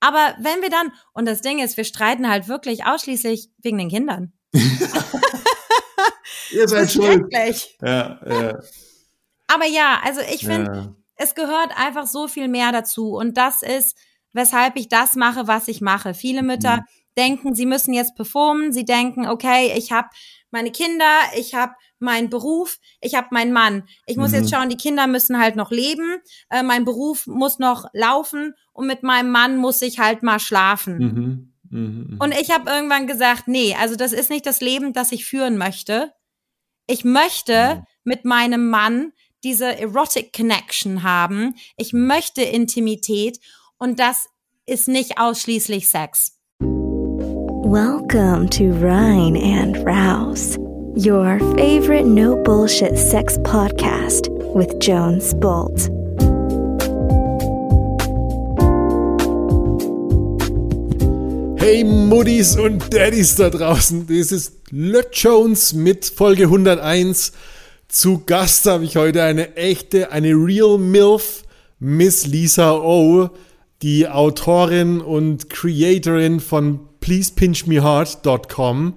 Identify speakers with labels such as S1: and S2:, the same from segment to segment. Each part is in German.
S1: Aber wenn wir dann, und das Ding ist, wir streiten halt wirklich ausschließlich wegen den Kindern.
S2: Ihr seid schuld.
S1: Ja, ja. Aber ja, also ich finde, ja. es gehört einfach so viel mehr dazu. Und das ist, weshalb ich das mache, was ich mache. Viele Mütter mhm. denken, sie müssen jetzt performen. Sie denken, okay, ich habe meine Kinder, ich habe meinen Beruf, ich habe meinen Mann. Ich muss mhm. jetzt schauen, die Kinder müssen halt noch leben, äh, mein Beruf muss noch laufen und mit meinem Mann muss ich halt mal schlafen. Mhm. Mhm. mhm. Und ich habe irgendwann gesagt, nee, also das ist nicht das Leben, das ich führen möchte. Ich möchte mhm. mit meinem Mann diese Erotic Connection haben. Ich möchte Intimität und das ist nicht ausschließlich Sex.
S3: Welcome to Rhine and Rouse, your favorite no bullshit sex podcast with Jones Bolt.
S2: Hey Muddis und Daddies da draußen, das ist Lött Jones mit Folge 101. Zu Gast habe ich heute eine echte, eine Real MILF, Miss Lisa O, die Autorin und Creatorin von pleasepinchmeheart.com.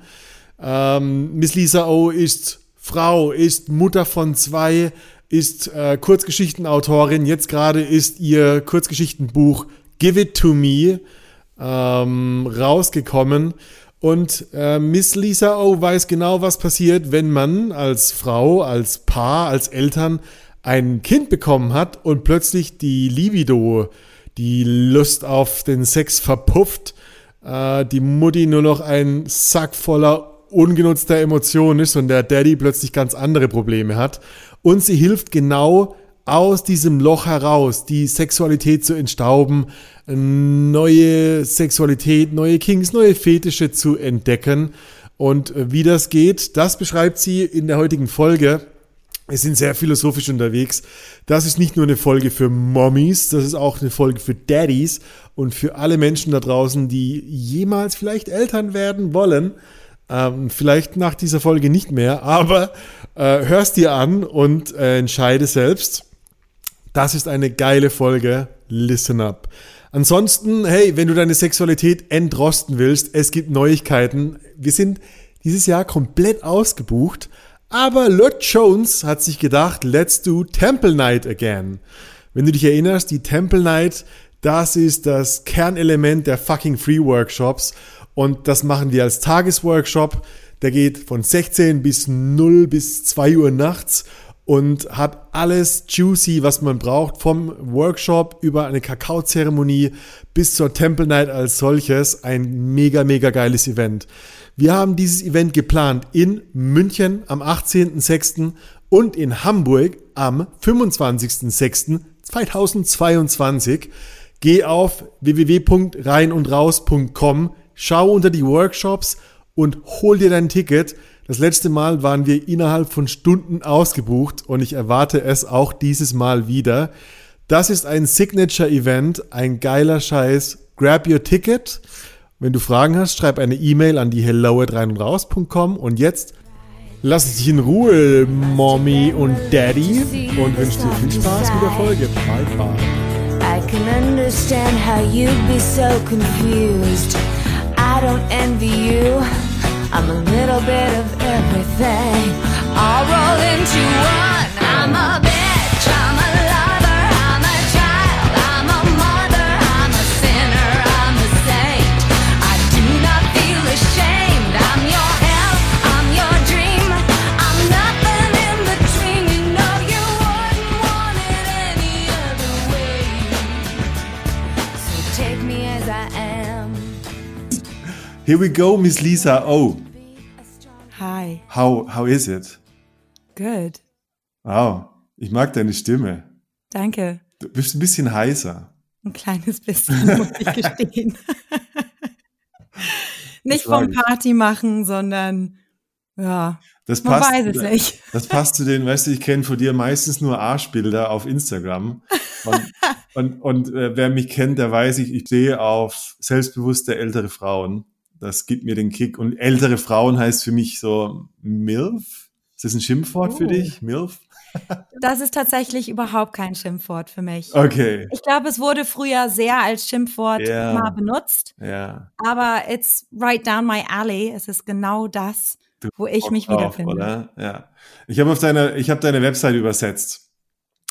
S2: Ähm, Miss Lisa O ist Frau, ist Mutter von zwei, ist äh, Kurzgeschichtenautorin. Jetzt gerade ist ihr Kurzgeschichtenbuch Give It To Me ähm, rausgekommen. Und äh, Miss Lisa O weiß genau, was passiert, wenn man als Frau, als Paar, als Eltern ein Kind bekommen hat und plötzlich die Libido, die Lust auf den Sex verpufft äh, die Mutti nur noch ein Sack voller ungenutzter Emotionen ist und der Daddy plötzlich ganz andere Probleme hat. Und sie hilft genau aus diesem Loch heraus, die Sexualität zu entstauben, neue Sexualität, neue Kings, neue Fetische zu entdecken. Und wie das geht, das beschreibt sie in der heutigen Folge. Wir sind sehr philosophisch unterwegs. Das ist nicht nur eine Folge für Mommies, das ist auch eine Folge für Daddies und für alle Menschen da draußen, die jemals vielleicht Eltern werden wollen. Ähm, vielleicht nach dieser Folge nicht mehr, aber äh, hörst dir an und äh, entscheide selbst. Das ist eine geile Folge. Listen up. Ansonsten, hey, wenn du deine Sexualität entrosten willst, es gibt Neuigkeiten. Wir sind dieses Jahr komplett ausgebucht. Aber Lord Jones hat sich gedacht, let's do Temple Night again. Wenn du dich erinnerst, die Temple Night, das ist das Kernelement der fucking Free Workshops und das machen wir als Tagesworkshop. Der geht von 16 bis 0 bis 2 Uhr nachts und hat alles juicy, was man braucht, vom Workshop über eine Kakaozeremonie bis zur Temple Night als solches. Ein mega, mega geiles Event. Wir haben dieses Event geplant in München am 18.06. und in Hamburg am 25.06.2022. Geh auf www.reinundraus.com, schau unter die Workshops und hol dir dein Ticket. Das letzte Mal waren wir innerhalb von Stunden ausgebucht und ich erwarte es auch dieses Mal wieder. Das ist ein Signature-Event, ein geiler Scheiß. Grab your ticket. Wenn du Fragen hast, schreib eine E-Mail an die hello at rein und raus.com und jetzt lass dich in Ruhe, Mommy und Daddy und wünsche dir viel Spaß mit der Folge. Bye bye. I can understand how you'd be so confused. I don't envy you. I'm a little bit of everything. All rolled into one. I'm a
S4: bitch, I'm a lover. I'm a child, I'm a mother. I'm a sinner, I'm a saint. I do not feel ashamed. I'm your hell, I'm your dream. I'm nothing in between. You know you wouldn't want it any other way. So take me as I am.
S2: Here we go, Miss Lisa. Oh.
S1: Hi.
S2: How how is it?
S1: Good.
S2: Wow, ich mag deine Stimme.
S1: Danke.
S2: Du bist ein bisschen heißer.
S1: Ein kleines bisschen, muss ich gestehen. nicht vom Party machen, sondern ja.
S2: Das man passt, weiß es nicht. Das passt zu den, weißt du, ich kenne von dir meistens nur Arschbilder auf Instagram. Und, und, und äh, wer mich kennt, der weiß ich, ich stehe auf selbstbewusste ältere Frauen. Das gibt mir den Kick. Und ältere Frauen heißt für mich so MILF. Ist das ein Schimpfwort oh. für dich? MILF?
S1: Das ist tatsächlich überhaupt kein Schimpfwort für mich.
S2: Okay.
S1: Ich glaube, es wurde früher sehr als Schimpfwort
S2: Ja.
S1: mal benutzt,
S2: Ja.
S1: aber it's right down my alley. Es ist genau das, wo ich mich wiederfinde.
S2: Oder? Ja. Ich habe auf deine, ich habe deine Webseite übersetzt.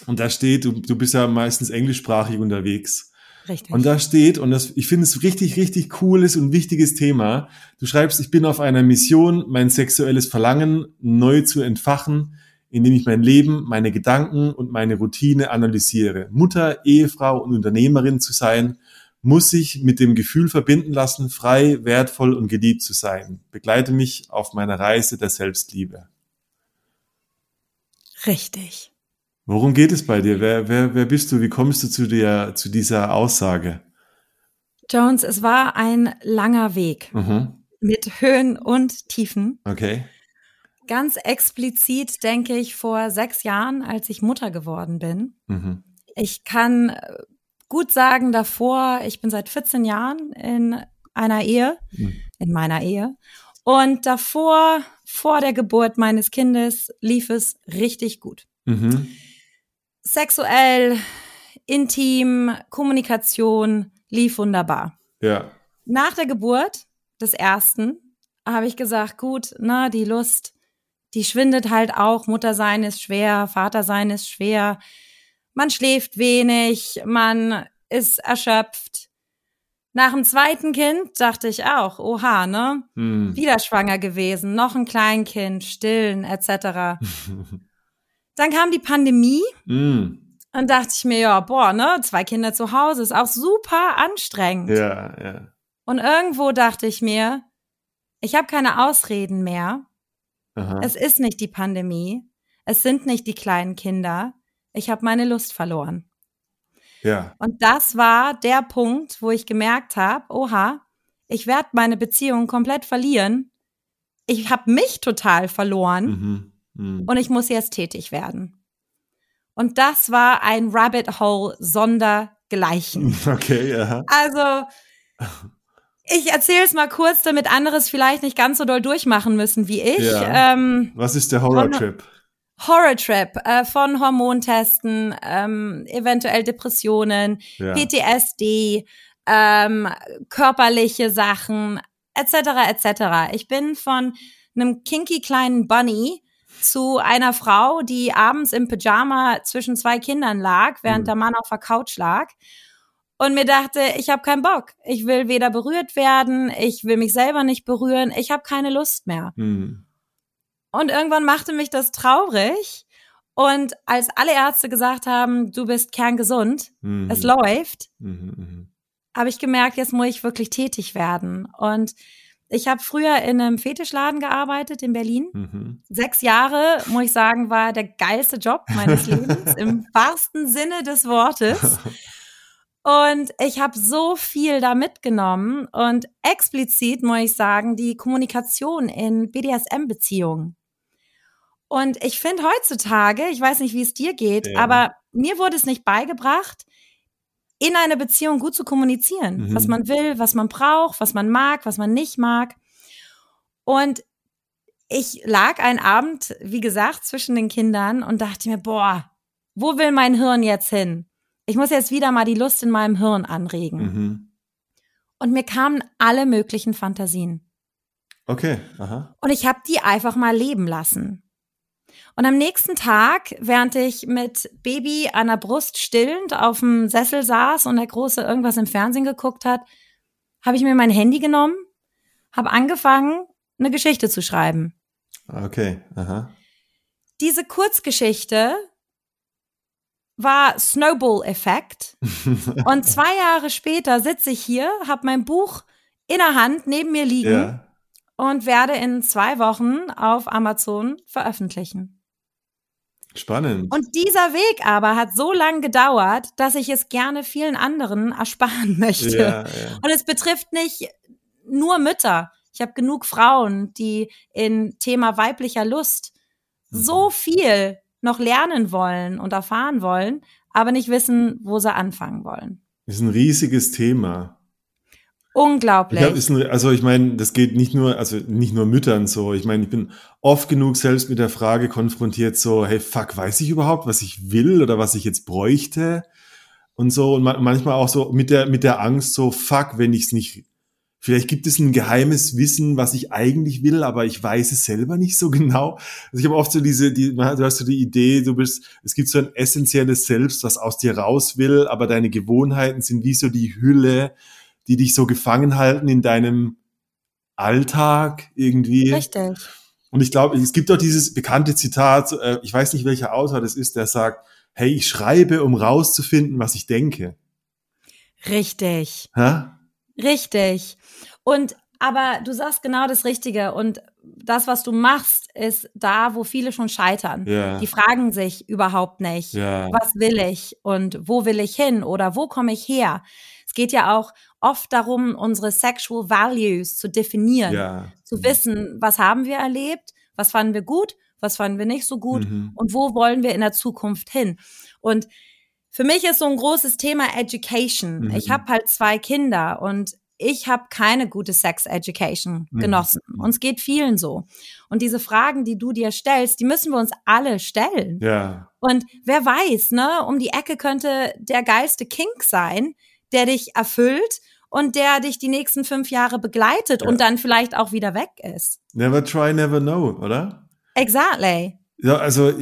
S2: Und da steht, du, du bist ja meistens englischsprachig unterwegs.
S1: Richtig.
S2: Und da steht, und das, ich finde es richtig, richtig cooles und wichtiges Thema. Du schreibst, ich bin auf einer Mission, mein sexuelles Verlangen neu zu entfachen, indem ich mein Leben, meine Gedanken und meine Routine analysiere. Mutter, Ehefrau und Unternehmerin zu sein, muss sich mit dem Gefühl verbinden lassen, frei, wertvoll und geliebt zu sein. Begleite mich auf meiner Reise der Selbstliebe.
S1: Richtig.
S2: Worum geht es bei dir? Wer, wer, wer bist du? Wie kommst du zu, der, zu dieser Aussage?
S1: Jones, es war ein langer Weg
S2: Mhm.
S1: mit Höhen und Tiefen.
S2: Okay.
S1: Ganz explizit denke ich vor sechs Jahren, als ich Mutter geworden bin.
S2: Mhm.
S1: Ich kann äh, gut sagen davor, ich bin seit 14 Jahren in einer Ehe,
S2: Mhm.
S1: in meiner Ehe. Und davor, vor der Geburt meines Kindes, lief es richtig gut.
S2: Mhm.
S1: Sexuell, intim, Kommunikation lief wunderbar.
S2: Ja.
S1: Nach der Geburt des ersten habe ich gesagt, gut, na, die Lust, die schwindet halt auch. Mutter sein ist schwer, Vater sein ist schwer. Man schläft wenig, man ist erschöpft. Nach dem zweiten Kind dachte ich auch, oha, ne?
S2: Mhm.
S1: Wieder schwanger gewesen, noch ein Kleinkind, stillen, etc. Dann kam die Pandemie
S2: Mhm.
S1: und dachte ich mir, ja, boah, ne, zwei Kinder zu Hause ist auch super anstrengend.
S2: Ja, ja.
S1: Und irgendwo dachte ich mir, ich habe keine Ausreden mehr.
S2: Aha.
S1: Es ist nicht die Pandemie. Es sind nicht die kleinen Kinder. Ich habe meine Lust verloren.
S2: Ja.
S1: Und das war der Punkt, wo ich gemerkt habe, oha, ich werde meine Beziehung komplett verlieren. Ich habe mich total verloren
S2: Mhm. Mhm.
S1: und ich muss jetzt tätig werden. Und das war ein Rabbit Hole sondergleichen.
S2: Okay, ja.
S1: Also, ich erzähle es mal kurz, damit andere es vielleicht nicht ganz so doll durchmachen müssen wie ich.
S2: Ja.
S1: Ähm,
S2: Was ist der Horror-Trip?
S1: Horror-Trip äh, von Hormontesten, ähm, eventuell Depressionen,
S2: Ja.
S1: PTSD, ähm, körperliche Sachen, etc., etc. Ich bin von einem kinky kleinen Bunny zu einer Frau, die abends im Pyjama zwischen zwei Kindern lag, während
S2: Mhm.
S1: der Mann auf der Couch lag. Und mir dachte, ich habe keinen Bock. Ich will weder berührt werden, ich will mich selber nicht berühren, ich habe keine Lust mehr.
S2: Mhm.
S1: Und irgendwann machte mich das traurig. Und als alle Ärzte gesagt haben, du bist kerngesund,
S2: Mhm.
S1: es läuft,
S2: Mhm. Mhm.
S1: habe ich gemerkt, jetzt muss ich wirklich tätig werden. Und ich habe früher in einem Fetischladen gearbeitet in Berlin.
S2: Mhm.
S1: Sechs Jahre, muss ich sagen, war der geilste Job meines Lebens, im wahrsten Sinne des Wortes. Und ich habe so viel da mitgenommen und explizit, muss ich sagen, die Kommunikation in BDSM-Beziehungen. Und ich finde heutzutage, ich weiß nicht, wie es dir geht,
S2: Ja.
S1: aber mir wurde es nicht beigebracht, in einer Beziehung gut zu kommunizieren,
S2: Mhm.
S1: was man will, was man braucht, was man mag, was man nicht mag. Und ich lag einen Abend, wie gesagt, zwischen den Kindern und dachte mir, boah, wo will mein Hirn jetzt hin? Ich muss jetzt wieder mal die Lust in meinem Hirn anregen.
S2: Mhm.
S1: Und mir kamen alle möglichen Fantasien.
S2: Okay, aha.
S1: Und ich habe die einfach mal leben lassen. Und am nächsten Tag, während ich mit Baby an der Brust stillend auf dem Sessel saß und der Große irgendwas im Fernsehen geguckt hat, habe ich mir mein Handy genommen, habe angefangen, eine Geschichte zu schreiben.
S2: Okay, aha.
S1: Diese Kurzgeschichte war Snowball-Effekt. Und zwei Jahre später sitze ich hier, habe mein Buch in der Hand neben mir liegen
S2: Ja.
S1: und werde in zwei Wochen auf Amazon veröffentlichen.
S2: Spannend.
S1: Und dieser Weg aber hat so lange gedauert, dass ich es gerne vielen anderen ersparen möchte.
S2: ja, ja.
S1: Und es betrifft nicht nur Mütter. Ich habe genug Frauen, die in Thema weiblicher Lust so viel noch lernen wollen und erfahren wollen, aber nicht wissen, wo sie anfangen wollen.
S2: Ist ein riesiges Thema.
S1: Unglaublich.
S2: Ich hab, also ich meine, das geht nicht nur, also nicht nur Müttern so. Ich meine, ich bin oft genug selbst mit der Frage konfrontiert, so, hey, fuck, weiß ich überhaupt, was ich will oder was ich jetzt bräuchte? Und so, und manchmal auch so mit der, mit der Angst, so, fuck, wenn ich es nicht, vielleicht gibt es ein geheimes Wissen, was ich eigentlich will, aber ich weiß es selber nicht so genau. Also ich habe oft so diese, die, du hast so die Idee, du bist, es gibt so ein essentielles Selbst, was aus dir raus will, aber deine Gewohnheiten sind wie so die Hülle, die dich so gefangen halten in deinem Alltag irgendwie.
S1: Richtig.
S2: Und ich glaube, es gibt doch dieses bekannte Zitat, äh, ich weiß nicht, welcher Autor das ist, der sagt, hey, ich schreibe, um rauszufinden, was ich denke.
S1: Richtig.
S2: Hä?
S1: Richtig. Und aber du sagst genau das Richtige. Und das, was du machst, ist da, wo viele schon scheitern.
S2: Ja.
S1: Die fragen sich überhaupt nicht,
S2: Ja.
S1: was will ich und wo will ich hin oder wo komme ich her. Es geht ja auch oft darum, unsere sexual values zu definieren,
S2: Ja.
S1: zu wissen, was haben wir erlebt, was fanden wir gut, was fanden wir nicht so gut
S2: Mhm.
S1: und wo wollen wir in der Zukunft hin. Und für mich ist so ein großes Thema Education.
S2: Mhm.
S1: Ich habe halt zwei Kinder und ich habe keine gute Sex Education
S2: Mhm.
S1: genossen. Uns geht vielen so. Und diese Fragen, die du dir stellst, die müssen wir uns alle stellen.
S2: Ja.
S1: Und wer weiß, ne, um die Ecke könnte der geilste Kink sein, der dich erfüllt und der dich die nächsten fünf Jahre begleitet
S2: Ja.
S1: und dann vielleicht auch wieder weg ist.
S2: Never try, never know, oder?
S1: Exactly.
S2: Ja, also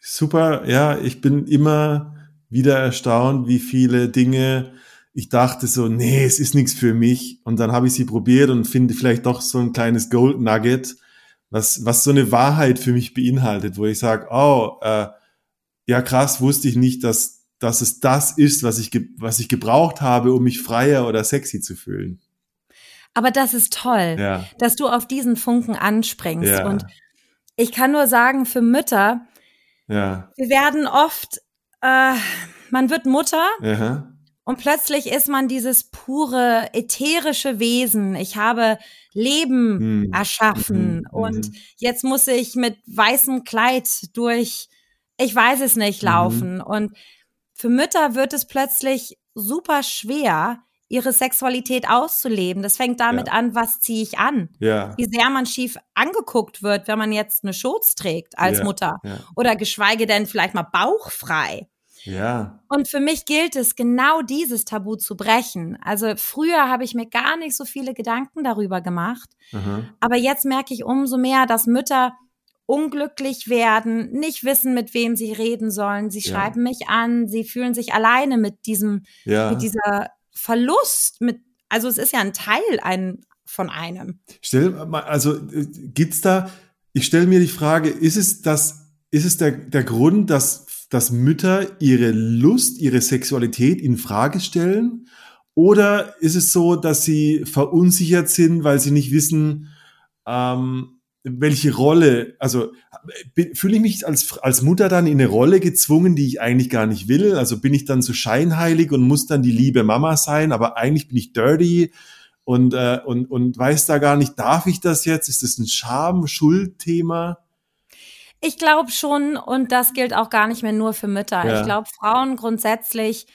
S2: super, ja, ich bin immer wieder erstaunt, wie viele Dinge ich dachte so, nee, es ist nichts für mich. Und dann habe ich sie probiert und finde vielleicht doch so ein kleines Gold Nugget, was, was so eine Wahrheit für mich beinhaltet, wo ich sage, oh, äh, ja krass, wusste ich nicht, dass, dass es das ist, was ich, was ich gebraucht habe, um mich freier oder sexy zu fühlen.
S1: Aber das ist toll,
S2: Ja,
S1: dass du auf diesen Funken anspringst.
S2: ja,
S1: Und ich kann nur sagen, für Mütter,
S2: ja,
S1: wir werden oft, äh, man wird Mutter und plötzlich ist man dieses pure, ätherische Wesen. Ich habe Leben
S2: Hm.
S1: erschaffen
S2: Mhm,
S1: und
S2: mhm.
S1: jetzt muss ich mit weißem Kleid durch, ich weiß es nicht,
S2: Mhm.
S1: laufen. Und für Mütter wird es plötzlich super schwer, ihre Sexualität auszuleben. Das fängt damit
S2: Ja.
S1: an, was ziehe ich an?
S2: ja,
S1: Wie sehr man schief angeguckt wird, wenn man jetzt eine Schurz trägt als
S2: Ja,
S1: Mutter. Oder geschweige denn vielleicht mal bauchfrei.
S2: ja,
S1: Und für mich gilt es, genau dieses Tabu zu brechen. Also früher habe ich mir gar nicht so viele Gedanken darüber gemacht.
S2: aha,
S1: Aber jetzt merke ich umso mehr, dass Mütter unglücklich werden, nicht wissen, mit wem sie reden sollen. Sie
S2: Ja.
S1: schreiben mich an, sie fühlen sich alleine mit diesem,
S2: ja.
S1: mit dieser Verlust, mit, also es ist ja ein Teil ein, von einem.
S2: Stell mal, also äh, gibt's da, ich stelle mir die Frage, ist es das, ist es der, der Grund, dass, dass Mütter ihre Lust, ihre Sexualität in Frage stellen? Oder ist es so, dass sie verunsichert sind, weil sie nicht wissen, ähm, welche Rolle, also fühle ich mich als, als Mutter dann in eine Rolle gezwungen, die ich eigentlich gar nicht will? Also bin ich dann so scheinheilig und muss dann die liebe Mama sein, aber eigentlich bin ich dirty und, äh, und, und weiß da gar nicht, darf ich das jetzt? Ist das ein Scham-Schuldthema?
S1: Ich glaube schon, und das gilt auch gar nicht mehr nur für Mütter.
S2: Ja.
S1: Ich glaube, Frauen grundsätzlich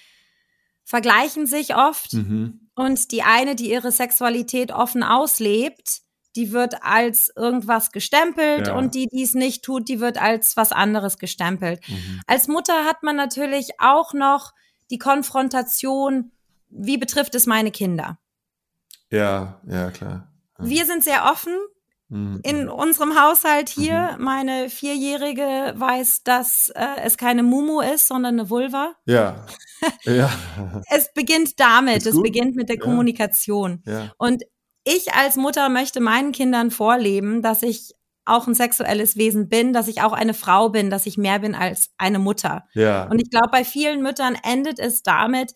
S1: vergleichen sich oft
S2: Mhm.
S1: und die eine, die ihre Sexualität offen auslebt, die wird als irgendwas gestempelt
S2: Ja.
S1: und die, die es nicht tut, die wird als was anderes gestempelt.
S2: Mhm.
S1: Als Mutter hat man natürlich auch noch die Konfrontation, wie betrifft es meine Kinder?
S2: Ja, ja, klar. Ja.
S1: Wir sind sehr offen
S2: Mhm.
S1: in unserem Haushalt hier. Meine Vierjährige weiß, dass äh, es keine Mumu ist, sondern eine Vulva.
S2: Ja. ja.
S1: Es beginnt damit, es beginnt mit der
S2: Ja.
S1: Kommunikation.
S2: ja.
S1: Und ich als Mutter möchte meinen Kindern vorleben, dass ich auch ein sexuelles Wesen bin, dass ich auch eine Frau bin, dass ich mehr bin als eine Mutter.
S2: Ja.
S1: Und ich glaube, bei vielen Müttern endet es damit,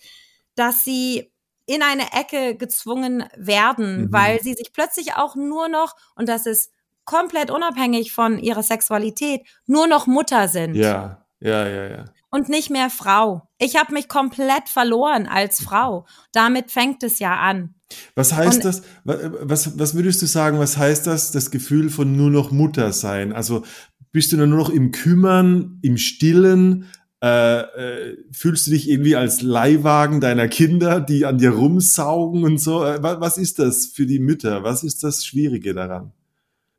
S1: dass sie in eine Ecke gezwungen werden,
S2: Mhm.
S1: weil sie sich plötzlich auch nur noch, und das ist komplett unabhängig von ihrer Sexualität, nur noch Mutter sind
S2: ja. Ja, ja, ja.
S1: Und nicht mehr Frau. Ich habe mich komplett verloren als Frau. Damit fängt es ja an.
S2: Was heißt
S1: Und-
S2: das? wa- Was, was würdest du sagen, was heißt das, das Gefühl von nur noch Mutter sein? Also bist du dann nur noch im Kümmern, im Stillen? Äh, äh, fühlst du dich irgendwie als Leihwagen deiner Kinder, die an dir rumsaugen und so? Äh, was ist das für die Mütter? Was ist das Schwierige daran?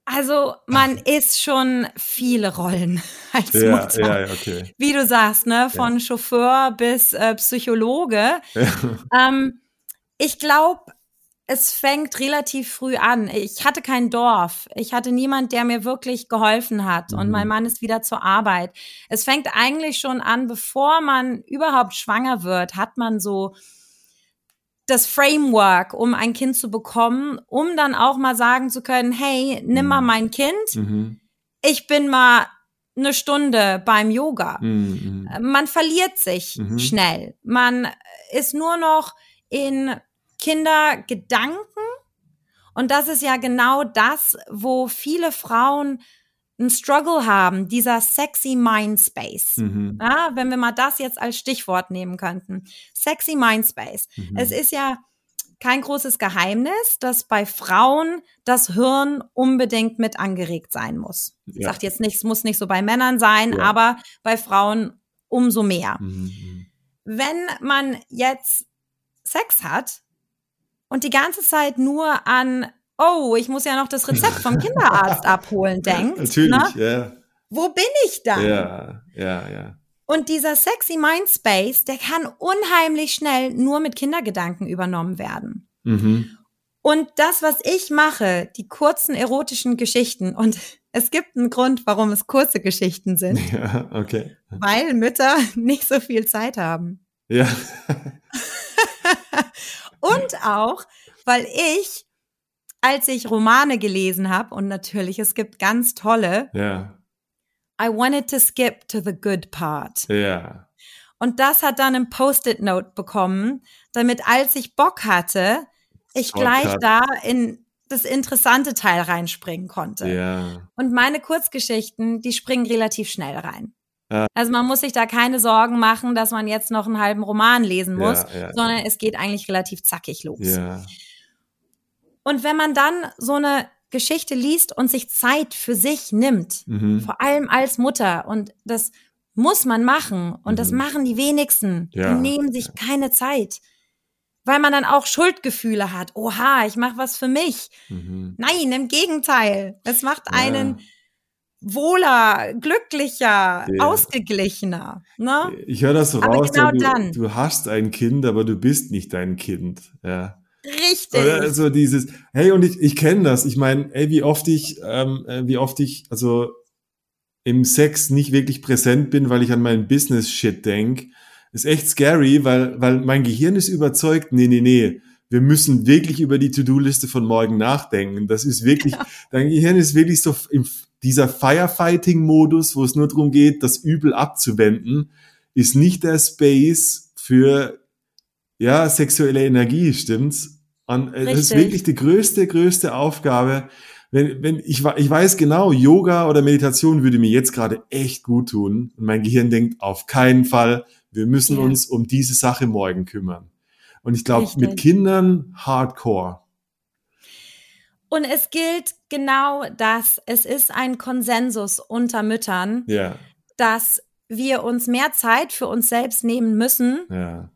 S1: Also man ist schon viele Rollen als ja, Mutter. Ja, okay. Wie du sagst, ne, von ja. Chauffeur bis äh, Psychologe. Ähm, ich glaube, es fängt relativ früh an. Ich hatte kein Dorf. Ich hatte niemand, der mir wirklich geholfen hat. Mhm. Und mein Mann ist wieder zur Arbeit. Es fängt eigentlich schon an, bevor man überhaupt schwanger wird, hat man so das Framework, um ein Kind zu bekommen, um dann auch mal sagen zu können, hey, nimm mal mhm. mein Kind. Mhm. Ich bin mal eine Stunde beim Yoga. Mhm. Man verliert sich mhm. schnell. Man ist nur noch in Kindergedanken. Und das ist ja genau das, wo viele Frauen einen Struggle haben, dieser sexy Mindspace. Mhm. Ja, wenn wir mal das jetzt als Stichwort nehmen könnten. Sexy Mindspace. Mhm. Es ist ja kein großes Geheimnis, dass bei Frauen das Hirn unbedingt mit angeregt sein muss. Ja. Ich sage jetzt nicht, es muss nicht so bei Männern sein, ja. aber bei Frauen umso mehr. Mhm, mhm. Wenn man jetzt Sex hat und die ganze Zeit nur an oh, ich muss ja noch das Rezept vom Kinderarzt abholen, denkt.
S2: Natürlich, ne? ja.
S1: Wo bin ich dann?
S2: Ja, ja, ja.
S1: Und dieser sexy Mindspace, der kann unheimlich schnell nur mit Kindergedanken übernommen werden. Mhm. Und das, was ich mache, die kurzen erotischen Geschichten, und es gibt einen Grund, warum es kurze Geschichten sind.
S2: Ja, okay.
S1: Weil Mütter nicht so viel Zeit haben.
S2: Ja.
S1: und auch, weil ich als ich Romane gelesen habe, und natürlich, es gibt ganz tolle,
S2: ja.
S1: I wanted to skip to the good part.
S2: Ja.
S1: Und das hat dann ein Post-it-Note bekommen, damit als ich Bock hatte, ich Shortcut. gleich da in das interessante Teil reinspringen konnte.
S2: Ja.
S1: Und meine Kurzgeschichten, die springen relativ schnell rein. Ja. Also man muss sich da keine Sorgen machen, dass man jetzt noch einen halben Roman lesen muss, ja, ja, sondern es geht eigentlich relativ zackig los. Und wenn man dann so eine Geschichte liest und sich Zeit für sich nimmt, mhm. vor allem als Mutter, und das muss man machen, und mhm. das machen die wenigsten, ja. die nehmen sich keine Zeit, weil man dann auch Schuldgefühle hat. Oha, ich mache was für mich. Mhm. Nein, im Gegenteil. Es macht ja. einen wohler, glücklicher, ja. ausgeglichener. Ne?
S2: Ich höre das so aber raus, genau du, du hast ein Kind, aber du bist nicht dein Kind. Ja.
S1: Richtig.
S2: Oder so dieses, hey, und ich, ich kenne das. Ich meine, ey, wie oft ich, ähm, äh, wie oft ich, also im Sex nicht wirklich präsent bin, weil ich an meinen Business-Shit denk, ist echt scary, weil, weil mein Gehirn ist überzeugt, nee, nee, nee, wir müssen wirklich über die To-Do-Liste von morgen nachdenken. Das ist wirklich, ja. dein Gehirn ist wirklich so im, dieser Firefighting-Modus, wo es nur darum geht, das Übel abzuwenden, ist nicht der Space für ja, sexuelle Energie, stimmt's? Und äh, das ist wirklich die größte, größte Aufgabe. Wenn, wenn ich, ich weiß genau, Yoga oder Meditation würde mir jetzt gerade echt gut tun. Und mein Gehirn denkt, auf keinen Fall, wir müssen ja. uns um diese Sache morgen kümmern. Und ich glaube, mit Kindern hardcore.
S1: Und es gilt genau das. Es ist ein Konsensus unter Müttern,
S2: ja.
S1: dass wir uns mehr Zeit für uns selbst nehmen müssen.
S2: Ja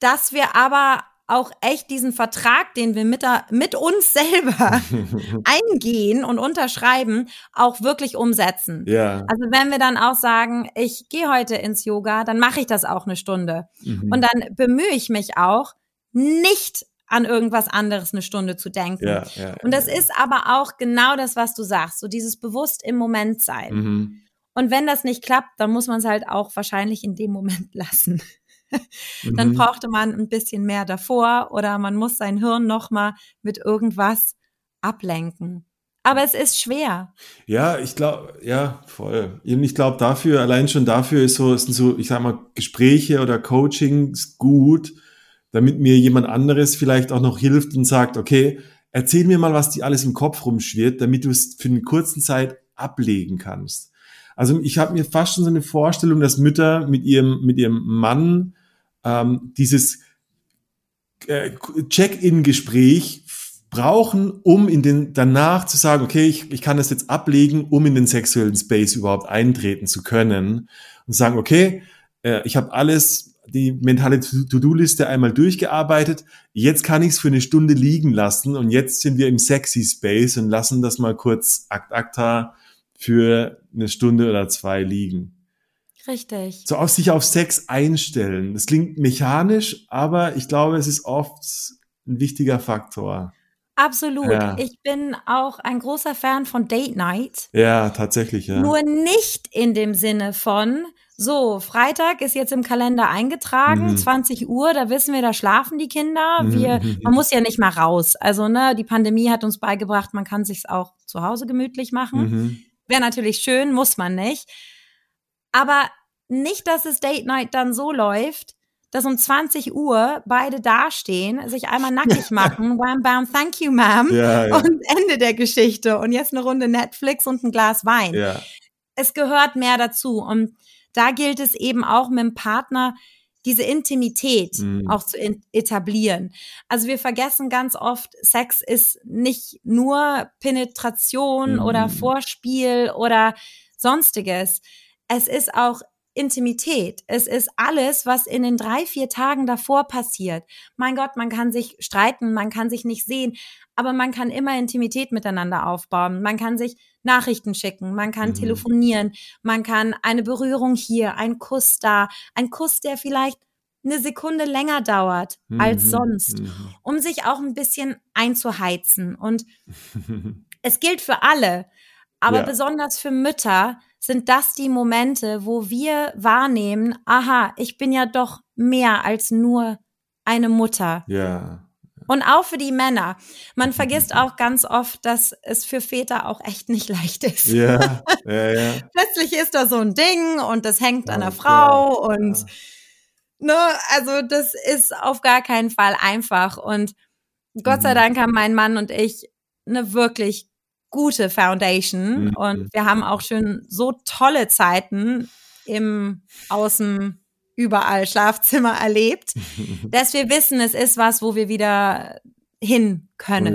S1: dass wir aber auch echt diesen Vertrag, den wir mit, mit uns selber eingehen und unterschreiben, auch wirklich umsetzen.
S2: Ja.
S1: Also wenn wir dann auch sagen, ich gehe heute ins Yoga, dann mache ich das auch eine Stunde. Mhm. Und dann bemühe ich mich auch, nicht an irgendwas anderes eine Stunde zu denken.
S2: Ja, ja,
S1: und das ja, ist aber auch genau das, was du sagst, so dieses bewusst im Moment sein. Mhm. Und wenn das nicht klappt, dann muss man es halt auch wahrscheinlich in dem Moment lassen. dann mhm. brauchte man ein bisschen mehr davor oder man muss sein Hirn nochmal mit irgendwas ablenken. Aber es ist schwer.
S2: Ja, ich glaube, ja, voll. Ich glaube, dafür, allein schon dafür ist so, sind so, ich sag mal, Gespräche oder Coachings gut, damit mir jemand anderes vielleicht auch noch hilft und sagt, okay, erzähl mir mal, was dir alles im Kopf rumschwirrt, damit du es für eine kurze Zeit ablegen kannst. Also ich habe mir fast schon so eine Vorstellung, dass Mütter mit ihrem, mit ihrem Mann ähm, dieses äh, Check-in-Gespräch brauchen, um in den danach zu sagen, okay, ich, ich kann das jetzt ablegen, um in den sexuellen Space überhaupt eintreten zu können und sagen, okay, äh, ich habe alles, die mentale To-Do-Liste einmal durchgearbeitet. Jetzt kann ich es für eine Stunde liegen lassen und jetzt sind wir im sexy Space und lassen das mal kurz akt acta für eine Stunde oder zwei liegen.
S1: Richtig.
S2: So auf sich auf Sex einstellen. Das klingt mechanisch, aber ich glaube, es ist oft ein wichtiger Faktor.
S1: Absolut. Ja. Ich bin auch ein großer Fan von Date Night.
S2: Ja, tatsächlich, ja.
S1: Nur nicht in dem Sinne von, so, Freitag ist jetzt im Kalender eingetragen, mhm. 20 Uhr, da wissen wir, da schlafen die Kinder. Wir, mhm, man muss ja nicht mal raus. Also, ne, die Pandemie hat uns beigebracht, man kann sich's auch zu Hause gemütlich machen. Mhm. Wäre natürlich schön, muss man nicht. Aber nicht, dass es Date Night dann so läuft, dass um 20 Uhr beide dastehen, sich einmal nackig machen, wham bam, thank you ma'am ja, ja. und Ende der Geschichte und jetzt eine Runde Netflix und ein Glas Wein. Ja. Es gehört mehr dazu und da gilt es eben auch mit dem Partner diese Intimität mhm. auch zu etablieren. Also wir vergessen ganz oft, Sex ist nicht nur Penetration mhm. oder Vorspiel oder sonstiges. Es ist auch Intimität. Es ist alles, was in den drei, vier Tagen davor passiert. Mein Gott, man kann sich streiten, man kann sich nicht sehen, aber man kann immer Intimität miteinander aufbauen. Man kann sich Nachrichten schicken, man kann mhm. telefonieren, man kann eine Berührung hier, ein Kuss da, ein Kuss, der vielleicht eine Sekunde länger dauert mhm. als sonst, mhm. um sich auch ein bisschen einzuheizen. Und es gilt für alle, aber ja. besonders für Mütter, sind das die Momente, wo wir wahrnehmen, aha, ich bin ja doch mehr als nur eine Mutter.
S2: Ja.
S1: Und auch für die Männer. Man vergisst auch ganz oft, dass es für Väter auch echt nicht leicht ist.
S2: Ja, ja, ja.
S1: Plötzlich ist da so ein Ding und das hängt oh, an der Frau klar, und ne, also das ist auf gar keinen Fall einfach. Und Gott sei mhm. Dank haben mein Mann und ich eine wirklich gute Foundation mhm. und wir haben auch schon so tolle Zeiten im Außen überall Schlafzimmer erlebt, dass wir wissen, es ist was, wo wir wieder hin können.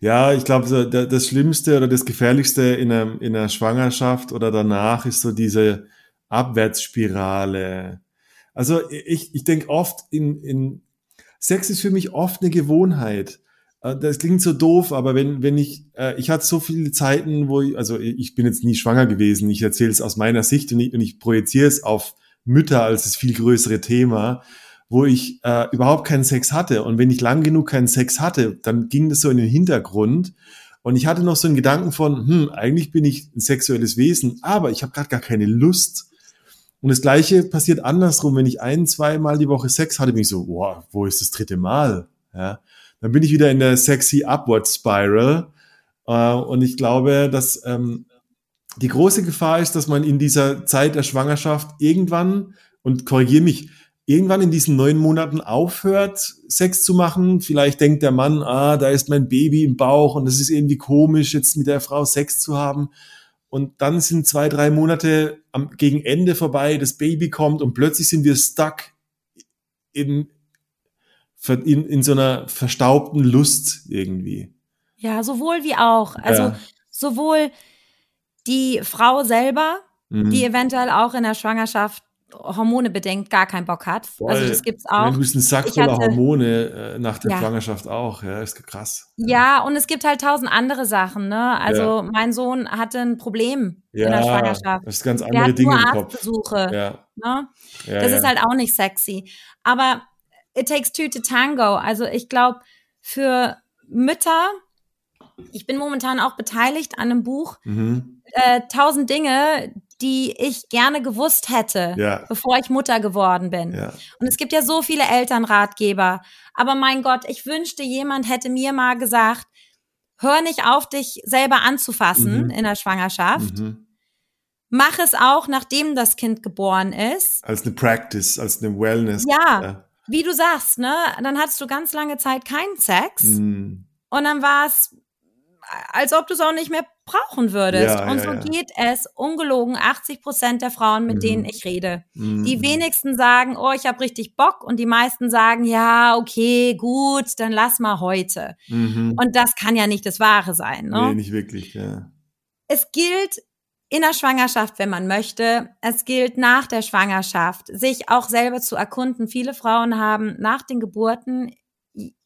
S2: Ja, ich glaube, das Schlimmste oder das Gefährlichste in einer, in einer Schwangerschaft oder danach ist so diese Abwärtsspirale. Also ich, ich denke oft in, in Sex ist für mich oft eine Gewohnheit. Äh, das klingt so doof, aber wenn, wenn ich, äh, ich hatte so viele Zeiten, wo ich, also ich bin jetzt nie schwanger gewesen, ich erzähle es aus meiner Sicht und ich, und ich projiziere es auf Mütter als das viel größere Thema, wo ich äh, überhaupt keinen Sex hatte. Und wenn ich lang genug keinen Sex hatte, dann ging das so in den Hintergrund. Und ich hatte noch so einen Gedanken von, hm, eigentlich bin ich ein sexuelles Wesen, aber ich habe gerade gar keine Lust. Und das Gleiche passiert andersrum, wenn ich ein, zwei Mal die Woche Sex hatte, bin ich so, wow, wo ist das dritte Mal? Ja dann bin ich wieder in der sexy Upward Spiral. Äh, und ich glaube, dass ähm, die große Gefahr ist, dass man in dieser Zeit der Schwangerschaft irgendwann, und korrigiere mich, irgendwann in diesen neun Monaten aufhört, Sex zu machen. Vielleicht denkt der Mann, ah, da ist mein Baby im Bauch und es ist irgendwie komisch, jetzt mit der Frau Sex zu haben. Und dann sind zwei, drei Monate am, gegen Ende vorbei, das Baby kommt und plötzlich sind wir stuck in, in, in so einer verstaubten Lust irgendwie.
S1: Ja, sowohl wie auch. Also ja. sowohl die Frau selber, mhm. die eventuell auch in der Schwangerschaft Hormone bedingt gar keinen Bock hat.
S2: Voll. Also das gibt's auch. Du bist ein Sack voller Hormone äh, nach der ja. Schwangerschaft auch, ja, ist krass.
S1: Ja, und es gibt halt tausend andere Sachen, ne? Also ja. mein Sohn hatte ein Problem ja, in der Schwangerschaft.
S2: Das ist ganz andere Dinge
S1: nur im Kopf. Arztbesuche, ja. Ne? das ist halt auch nicht sexy. Aber it takes two to tango. Also ich glaube, für Mütter, ich bin momentan auch beteiligt an einem Buch, mhm. äh, tausend Dinge, die ich gerne gewusst hätte, ja. bevor ich Mutter geworden bin. Ja. Und es gibt ja so viele Elternratgeber. Aber mein Gott, ich wünschte, jemand hätte mir mal gesagt, hör nicht auf, dich selber anzufassen mhm. in der Schwangerschaft. Mhm. Mach es auch, nachdem das Kind geboren ist.
S2: Als eine Practice, als eine Wellness.
S1: Ja. ja wie du sagst, ne, dann hattest du ganz lange Zeit keinen Sex mm. und dann war es, als ob du es auch nicht mehr brauchen würdest. Ja, und so ja, ja. geht es ungelogen 80 Prozent der Frauen, mit mm. denen ich rede. Mm. Die wenigsten sagen, oh, ich habe richtig Bock und die meisten sagen, ja, okay, gut, dann lass mal heute. -hmm. Und das kann ja nicht das Wahre sein. Ne?
S2: Nee, nicht wirklich, ja.
S1: Es gilt in der Schwangerschaft, wenn man möchte. Es gilt nach der Schwangerschaft, sich auch selber zu erkunden. Viele Frauen haben nach den Geburten,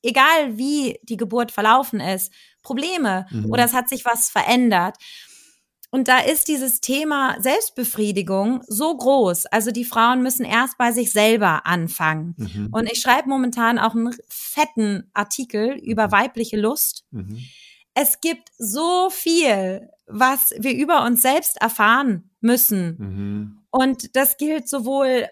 S1: egal wie die Geburt verlaufen ist, Probleme mhm. oder es hat sich was verändert. Und da ist dieses Thema Selbstbefriedigung so groß. Also die Frauen müssen erst bei sich selber anfangen. Mhm. Und ich schreibe momentan auch einen fetten Artikel über mhm. weibliche Lust. Mhm. Es gibt so viel, was wir über uns selbst erfahren müssen. Mhm. Und das gilt sowohl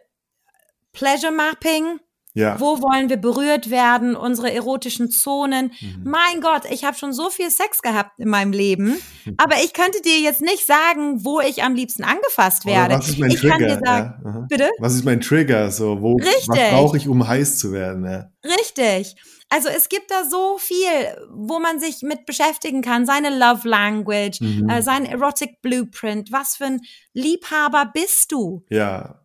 S1: Pleasure Mapping, ja. Wo wollen wir berührt werden? Unsere erotischen Zonen. Mhm. Mein Gott, ich habe schon so viel Sex gehabt in meinem Leben, aber ich könnte dir jetzt nicht sagen, wo ich am liebsten angefasst werde.
S2: Oder was ist mein
S1: ich
S2: Trigger? Kann dir sagen, ja. bitte? Was ist mein Trigger? So, wo, Richtig. was brauche ich, um heiß zu werden? Ja.
S1: Richtig. Also es gibt da so viel, wo man sich mit beschäftigen kann. Seine Love Language, mhm. äh, sein Erotic Blueprint. Was für ein Liebhaber bist du?
S2: Ja.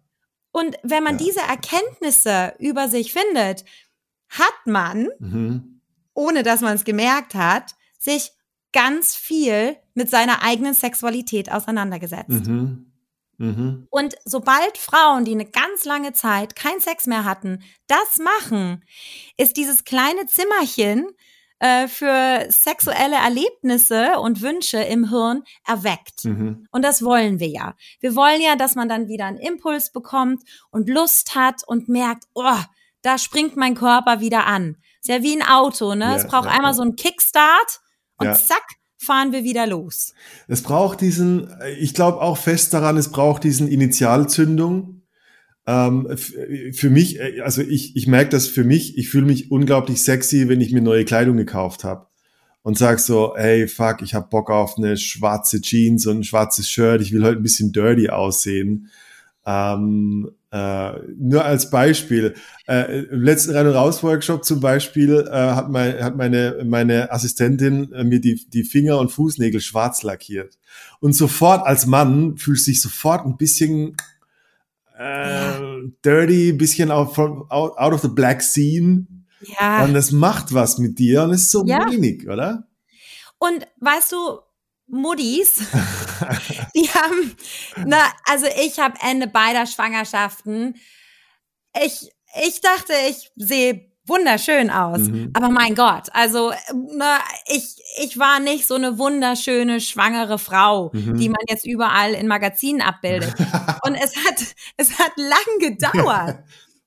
S1: Und wenn man ja. diese Erkenntnisse über sich findet, hat man, mhm. ohne dass man es gemerkt hat, sich ganz viel mit seiner eigenen Sexualität auseinandergesetzt. Mhm. Mhm. Und sobald Frauen, die eine ganz lange Zeit keinen Sex mehr hatten, das machen, ist dieses kleine Zimmerchen äh, für sexuelle Erlebnisse und Wünsche im Hirn erweckt. Mhm. Und das wollen wir ja. Wir wollen ja, dass man dann wieder einen Impuls bekommt und Lust hat und merkt, oh, da springt mein Körper wieder an. Ist ja wie ein Auto, ne? Ja, es braucht ja, einmal ja. so einen Kickstart und zack, fahren wir wieder los.
S2: Es braucht diesen, ich glaube auch fest daran, es braucht diesen Initialzündung. Ähm, für mich, also ich, ich merke das für mich, ich fühle mich unglaublich sexy, wenn ich mir neue Kleidung gekauft habe und sag so, hey, fuck, ich hab Bock auf eine schwarze Jeans und ein schwarzes Shirt, ich will heute ein bisschen dirty aussehen. Ähm, äh, nur als Beispiel, äh, im letzten Rein- und Raus-Workshop zum Beispiel äh, hat, mein, hat meine, meine Assistentin äh, mir die, die Finger und Fußnägel schwarz lackiert. Und sofort als Mann fühlst du dich sofort ein bisschen äh, dirty, bisschen out, from, out, out of the black scene. Ja. Und das macht was mit dir und ist so ja. wenig, oder?
S1: Und weißt du, Muddis, die haben, na, also ich habe Ende beider Schwangerschaften. Ich, ich dachte, ich sehe wunderschön aus. Mhm. Aber mein Gott, also ne, ich, ich war nicht so eine wunderschöne schwangere Frau, mhm. die man jetzt überall in Magazinen abbildet. Und es hat, es hat lang gedauert.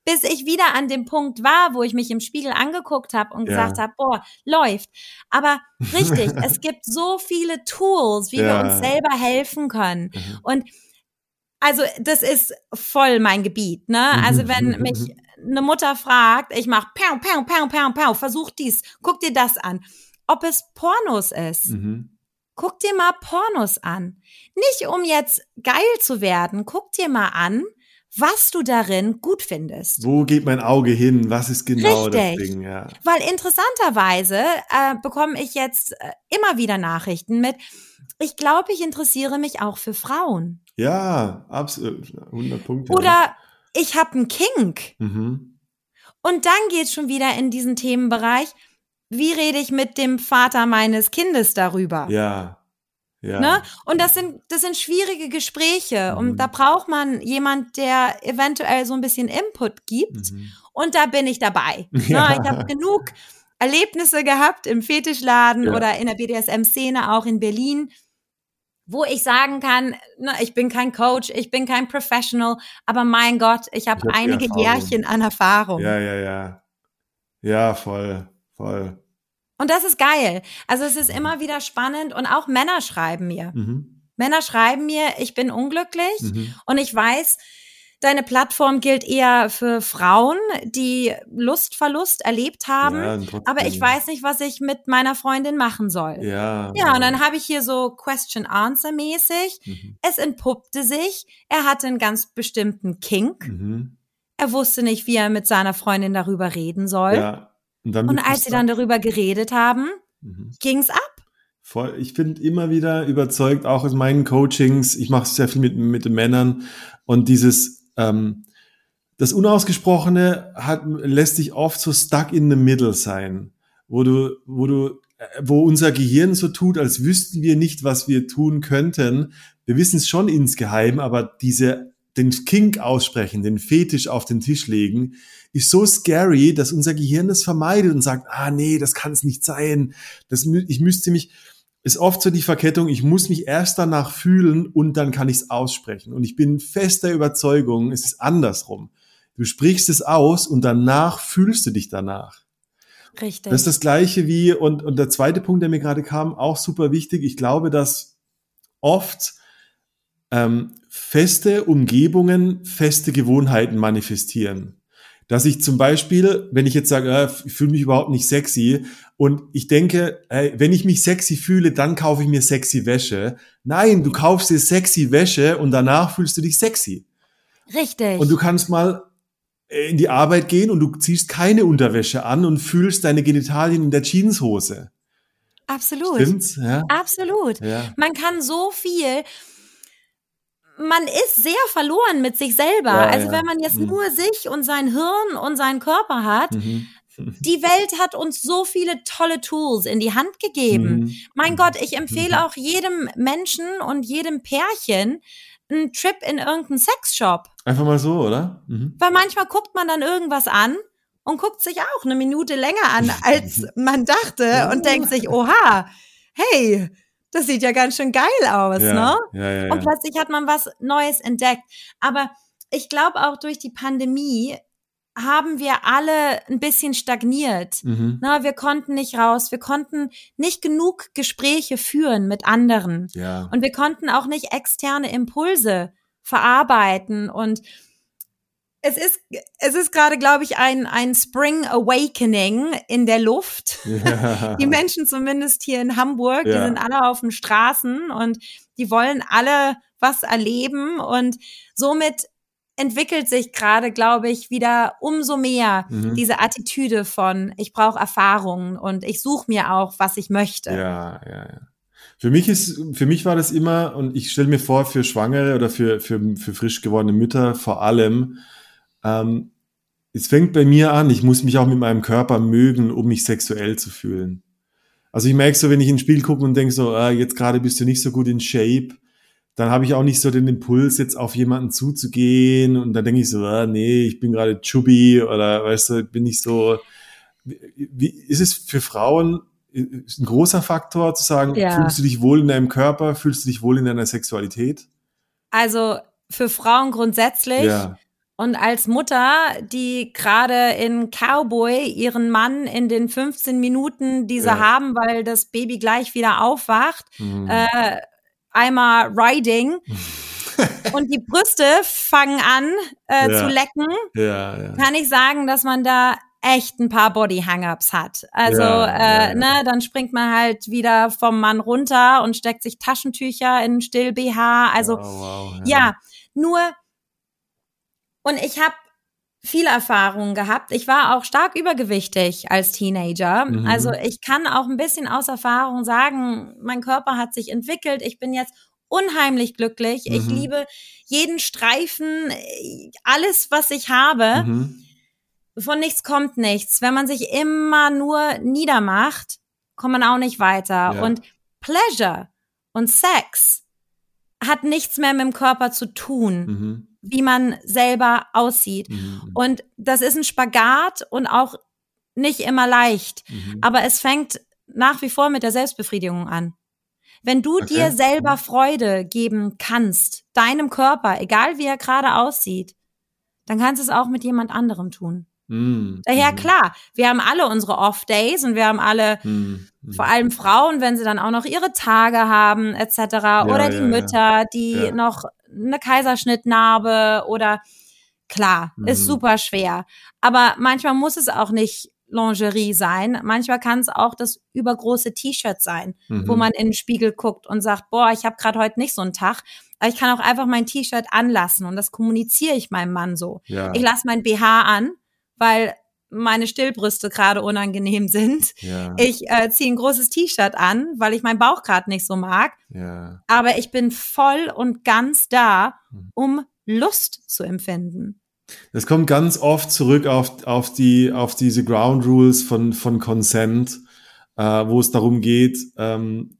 S1: Bis ich wieder an dem Punkt war, wo ich mich im Spiegel angeguckt habe und ja. gesagt habe, boah, läuft. Aber richtig, es gibt so viele Tools, wie ja. wir uns selber helfen können. Mhm. Und also das ist voll mein Gebiet, ne? Also wenn mich eine Mutter fragt, ich mach pow, pow, pow, pow, pow, versuch dies, guck dir das an. Ob es Pornos ist. Mhm. Guck dir mal Pornos an. Nicht um jetzt geil zu werden, guck dir mal an, was du darin gut findest.
S2: Wo geht mein Auge hin? Was ist genau Richtig. das Ding? Ja.
S1: Weil interessanterweise äh, bekomme ich jetzt äh, immer wieder Nachrichten mit, ich glaube, ich interessiere mich auch für Frauen.
S2: Ja, absolut. 100 Punkte.
S1: Oder ich habe einen Kink. Mhm. Und dann geht es schon wieder in diesen Themenbereich, wie rede ich mit dem Vater meines Kindes darüber?
S2: Ja. Ja.
S1: Ne? Und das sind, das sind schwierige Gespräche. Mhm. Und da braucht man jemand, der eventuell so ein bisschen Input gibt. Mhm. Und da bin ich dabei. Ja. Ne? Ich habe genug Erlebnisse gehabt im Fetischladen ja. oder in der BDSM-Szene, auch in Berlin, wo ich sagen kann, ne, ich bin kein Coach, ich bin kein Professional, aber mein Gott, ich habe hab einige Jährchen an Erfahrung.
S2: Ja, ja, ja. Ja, voll, voll.
S1: Und das ist geil. Also es ist immer wieder spannend und auch Männer schreiben mir. Mhm. Männer schreiben mir, ich bin unglücklich mhm. und ich weiß, deine Plattform gilt eher für Frauen, die Lustverlust erlebt haben, ja, aber ich weiß nicht, was ich mit meiner Freundin machen soll.
S2: Ja.
S1: Ja, und dann habe ich hier so Question-Answer mäßig. Mhm. Es entpuppte sich, er hatte einen ganz bestimmten Kink. Mhm. Er wusste nicht, wie er mit seiner Freundin darüber reden soll. Ja. Und, und als sie dann darüber geredet haben, mhm. ging's ab.
S2: Voll. Ich bin immer wieder überzeugt, auch aus meinen Coachings, ich mache sehr viel mit, mit den Männern und dieses, ähm, das Unausgesprochene hat, lässt dich oft so stuck in the middle sein, wo du, wo du, äh, wo unser Gehirn so tut, als wüssten wir nicht, was wir tun könnten, wir wissen es schon insgeheim, aber diese, den Kink aussprechen, den Fetisch auf den Tisch legen, ist so scary, dass unser Gehirn das vermeidet und sagt, ah nee, das kann es nicht sein. Das, ich müsste mich, ist oft so die Verkettung, ich muss mich erst danach fühlen und dann kann ich es aussprechen. Und ich bin fester Überzeugung, es ist andersrum. Du sprichst es aus und danach fühlst du dich danach.
S1: Richtig.
S2: Das ist das Gleiche wie, und, und der zweite Punkt, der mir gerade kam, auch super wichtig. Ich glaube, dass oft ähm, feste Umgebungen feste Gewohnheiten manifestieren. Dass ich zum Beispiel, wenn ich jetzt sage, äh, ich fühle mich überhaupt nicht sexy und ich denke, äh, wenn ich mich sexy fühle, dann kaufe ich mir sexy Wäsche. Nein, du kaufst dir sexy Wäsche und danach fühlst du dich sexy.
S1: Richtig.
S2: Und du kannst mal äh, in die Arbeit gehen und du ziehst keine Unterwäsche an und fühlst deine Genitalien in der Jeanshose.
S1: Absolut.
S2: Stimmt's? Ja.
S1: Absolut.
S2: Ja.
S1: Man kann so viel man ist sehr verloren mit sich selber.
S2: Ja,
S1: also
S2: ja.
S1: wenn man jetzt
S2: Mhm.
S1: nur sich und sein Hirn und seinen Körper hat,
S2: Mhm.
S1: die Welt hat uns so viele tolle Tools in die Hand gegeben.
S2: Mhm.
S1: Mein Gott, ich empfehle auch jedem Menschen und jedem Pärchen einen Trip in irgendeinen Sexshop.
S2: Einfach mal so, oder? Mhm.
S1: Weil manchmal guckt man dann irgendwas an und guckt sich auch eine Minute länger an, als man dachte und denkt sich, oha, hey, das sieht ja ganz schön geil aus,
S2: Ja,
S1: ne?
S2: ja, ja,
S1: Und plötzlich hat man was Neues entdeckt. Aber ich glaube auch durch die Pandemie haben wir alle ein bisschen stagniert.
S2: Mhm.
S1: Na, wir konnten nicht raus, wir konnten nicht genug Gespräche führen mit anderen
S2: Ja.
S1: und wir konnten auch nicht externe Impulse verarbeiten und es ist, es ist gerade, glaube ich, ein, ein Spring Awakening in der Luft.
S2: ja.
S1: Die Menschen zumindest hier in Hamburg, die
S2: Ja.
S1: sind alle auf den Straßen und die wollen alle was erleben und somit entwickelt sich gerade, glaube ich, wieder umso mehr
S2: Mhm.
S1: diese Attitüde von ich brauche Erfahrungen und ich suche mir auch, was ich möchte.
S2: Ja, ja, ja. Für mich ist, für mich war das immer, und ich stelle mir vor, für Schwangere oder für, für, für frisch gewordene Mütter vor allem, ähm, es fängt bei mir an, ich muss mich auch mit meinem Körper mögen, um mich sexuell zu fühlen. Also ich merke so, wenn ich in den Spiel gucke und denke so, ah, jetzt gerade bist du nicht so gut in Shape, dann habe ich auch nicht so den Impuls, jetzt auf jemanden zuzugehen und dann denke ich so, ah, nee, ich bin gerade chubby oder weißt du, bin ich so. Wie, ist es für Frauen ist ein großer Faktor zu sagen,
S1: Ja.
S2: fühlst du dich wohl in deinem Körper, fühlst du dich wohl in deiner Sexualität?
S1: Also für Frauen grundsätzlich
S2: Ja,
S1: und als Mutter, die gerade in Cowboy ihren Mann in den 15 Minuten, die sie
S2: Ja.
S1: haben, weil das Baby gleich wieder aufwacht,
S2: Mhm.
S1: äh, einmal riding und die Brüste fangen an äh,
S2: Ja.
S1: zu lecken,
S2: ja,
S1: kann ich sagen, dass man da echt ein paar Body Hang-ups hat. Also, äh, ne, dann springt man halt wieder vom Mann runter und steckt sich Taschentücher in Still BH. Also,
S2: Oh, wow,
S1: ja, nur und ich habe viele Erfahrungen gehabt. Ich war auch stark übergewichtig als Teenager.
S2: Mhm.
S1: Also ich kann auch ein bisschen aus Erfahrung sagen, mein Körper hat sich entwickelt. Ich bin jetzt unheimlich glücklich. Ich
S2: Mhm.
S1: liebe jeden Streifen, alles, was ich habe.
S2: Mhm.
S1: Von nichts kommt nichts. Wenn man sich immer nur niedermacht, kommt man auch nicht weiter.
S2: Ja.
S1: Und Pleasure und Sex hat nichts mehr mit dem Körper zu tun,
S2: Mhm.
S1: Wie man selber aussieht.
S2: Mhm.
S1: Und das ist ein Spagat und auch nicht immer leicht.
S2: Mhm.
S1: Aber es fängt nach wie vor mit der Selbstbefriedigung an. Wenn du
S2: Okay.
S1: dir selber Freude geben kannst, deinem Körper, egal wie er gerade aussieht, dann kannst du es auch mit jemand anderem tun.
S2: Mhm.
S1: Daher
S2: Mhm.
S1: klar, wir haben alle unsere Off-Days und wir haben alle,
S2: Mhm. Mhm.
S1: vor allem Frauen, wenn sie dann auch noch ihre Tage haben etc. oder die
S2: ja, ja.
S1: Mütter, die
S2: Ja.
S1: noch eine Kaiserschnittnarbe oder klar, ist
S2: Mhm.
S1: super schwer. Aber manchmal muss es auch nicht Lingerie sein. Manchmal kann es auch das übergroße T-Shirt sein, wo
S2: Mhm.
S1: man in den Spiegel guckt und sagt, boah, ich habe gerade heute nicht so einen Tag, aber ich kann auch einfach mein T-Shirt anlassen und das kommuniziere ich meinem Mann so.
S2: Ja.
S1: Ich lasse mein BH an, weil meine Stillbrüste gerade unangenehm sind.
S2: ja.
S1: Ich äh, ziehe ein großes T-Shirt an, weil ich meinen Bauch gerade nicht so mag.
S2: ja.
S1: Aber ich bin voll und ganz da,
S2: Mhm.
S1: um Lust zu empfinden.
S2: Das kommt ganz oft zurück auf, auf, die, auf diese Ground Rules von, von Consent, äh, wo es darum geht, ähm,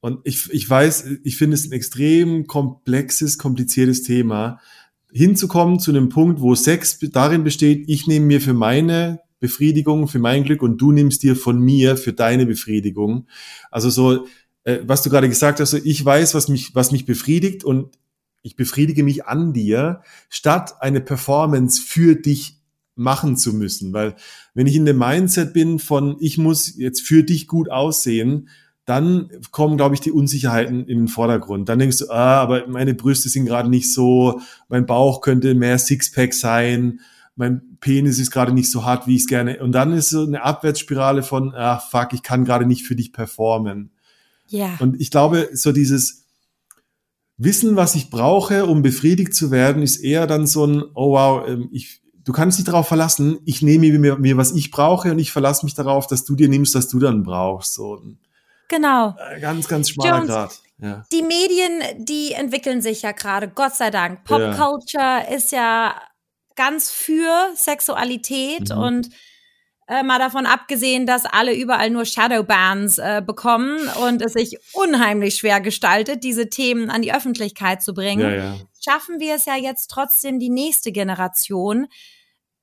S2: Und ich, ich weiß, ich finde es ein extrem komplexes, kompliziertes Thema, hinzukommen zu einem Punkt, wo Sex darin besteht, ich nehme mir für meine Befriedigung, für mein Glück und du nimmst dir von mir für deine Befriedigung. Also so, äh, was du gerade gesagt hast, so, ich weiß, was mich, was mich befriedigt und ich befriedige mich an dir, statt eine Performance für dich machen zu müssen. Weil wenn ich in dem Mindset bin von, ich muss jetzt für dich gut aussehen, dann kommen, glaube ich, die Unsicherheiten in den Vordergrund. Dann denkst du, ah, aber meine Brüste sind gerade nicht so, mein Bauch könnte mehr Sixpack sein, mein Penis ist gerade nicht so hart, wie ich es gerne. Und dann ist so eine Abwärtsspirale von, ah, fuck, ich kann gerade nicht für dich performen. Ja. Und ich glaube, so dieses Wissen, was ich brauche, um befriedigt zu werden, ist eher dann so ein, oh wow, ähm, ich, du kannst dich darauf verlassen, ich nehme mir, mir, was ich brauche und ich verlasse mich darauf, dass du dir nimmst, was du dann brauchst. So.
S1: Genau.
S2: Äh, ganz, ganz schmaler Grad. Ja.
S1: Die Medien, die entwickeln sich ja gerade, Gott sei Dank. Popculture ja. ist ja ganz für Sexualität mhm. und äh, mal davon abgesehen, dass alle überall nur Shadowbans äh, bekommen und es sich unheimlich schwer gestaltet, diese Themen an die Öffentlichkeit zu bringen, ja. schaffen wir es ja jetzt trotzdem die nächste Generation,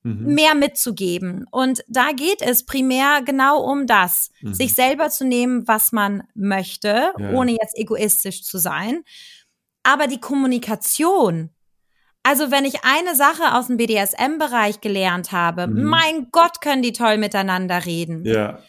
S1: mhm. mehr mitzugeben. Und da geht es primär genau um das, mhm. sich selber zu nehmen, was man möchte, ja. ohne jetzt egoistisch zu sein. Aber die Kommunikation, also wenn ich eine Sache aus dem BDSM-Bereich gelernt habe, mhm. mein Gott, können die toll miteinander reden.
S2: Ja.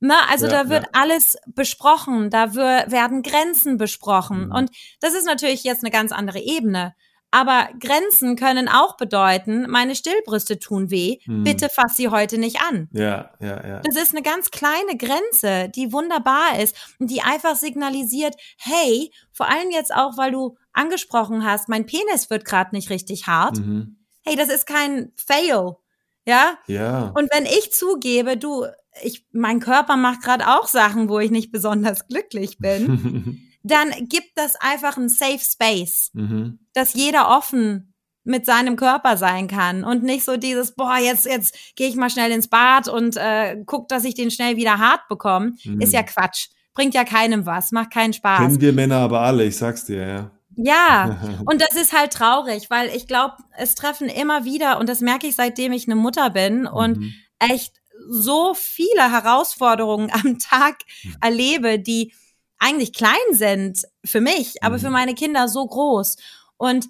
S1: Na, also ja, da wird ja. alles besprochen, da werden Grenzen besprochen. Mhm. Und das ist natürlich jetzt eine ganz andere Ebene. Aber Grenzen können auch bedeuten, meine Stillbrüste tun weh, hm. bitte fass sie heute nicht an.
S2: Ja, ja, ja.
S1: Das ist eine ganz kleine Grenze, die wunderbar ist und die einfach signalisiert, hey, vor allem jetzt auch, weil du angesprochen hast, mein Penis wird gerade nicht richtig hart. Mhm. Hey, das ist kein Fail. Ja?
S2: Ja.
S1: Und wenn ich zugebe, du, ich, mein Körper macht gerade auch Sachen, wo ich nicht besonders glücklich bin. dann gibt das einfach ein Safe Space, mhm. dass jeder offen mit seinem Körper sein kann und nicht so dieses, boah, jetzt, jetzt gehe ich mal schnell ins Bad und äh, guck, dass ich den schnell wieder hart bekomme, mhm. ist ja Quatsch. Bringt ja keinem was, macht keinen Spaß.
S2: Kennen wir Männer aber alle, ich sag's dir, ja.
S1: Ja, und das ist halt traurig, weil ich glaube, es treffen immer wieder, und das merke ich seitdem ich eine Mutter bin und mhm. echt so viele Herausforderungen am Tag mhm. erlebe, die eigentlich klein sind für mich, aber für mhm. meine Kinder so groß. Und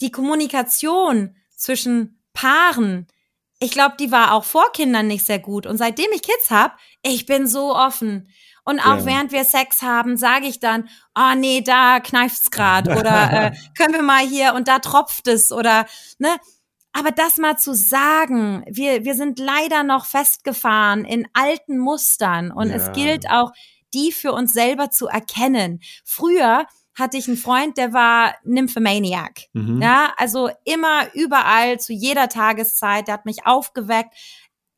S1: die Kommunikation zwischen Paaren, ich glaube, die war auch vor Kindern nicht sehr gut. Und seitdem ich Kids habe, ich bin so offen. Und auch ja. während wir Sex haben, sage ich dann, oh nee, da kneift's grad oder äh, können wir mal hier und da tropft es oder ne. Aber das mal zu sagen, wir, wir sind leider noch festgefahren in alten Mustern und ja. es gilt auch, die für uns selber zu erkennen. Früher hatte ich einen Freund, der war Nymphomaniac. Mhm. Ja, also immer überall zu jeder Tageszeit, der hat mich aufgeweckt.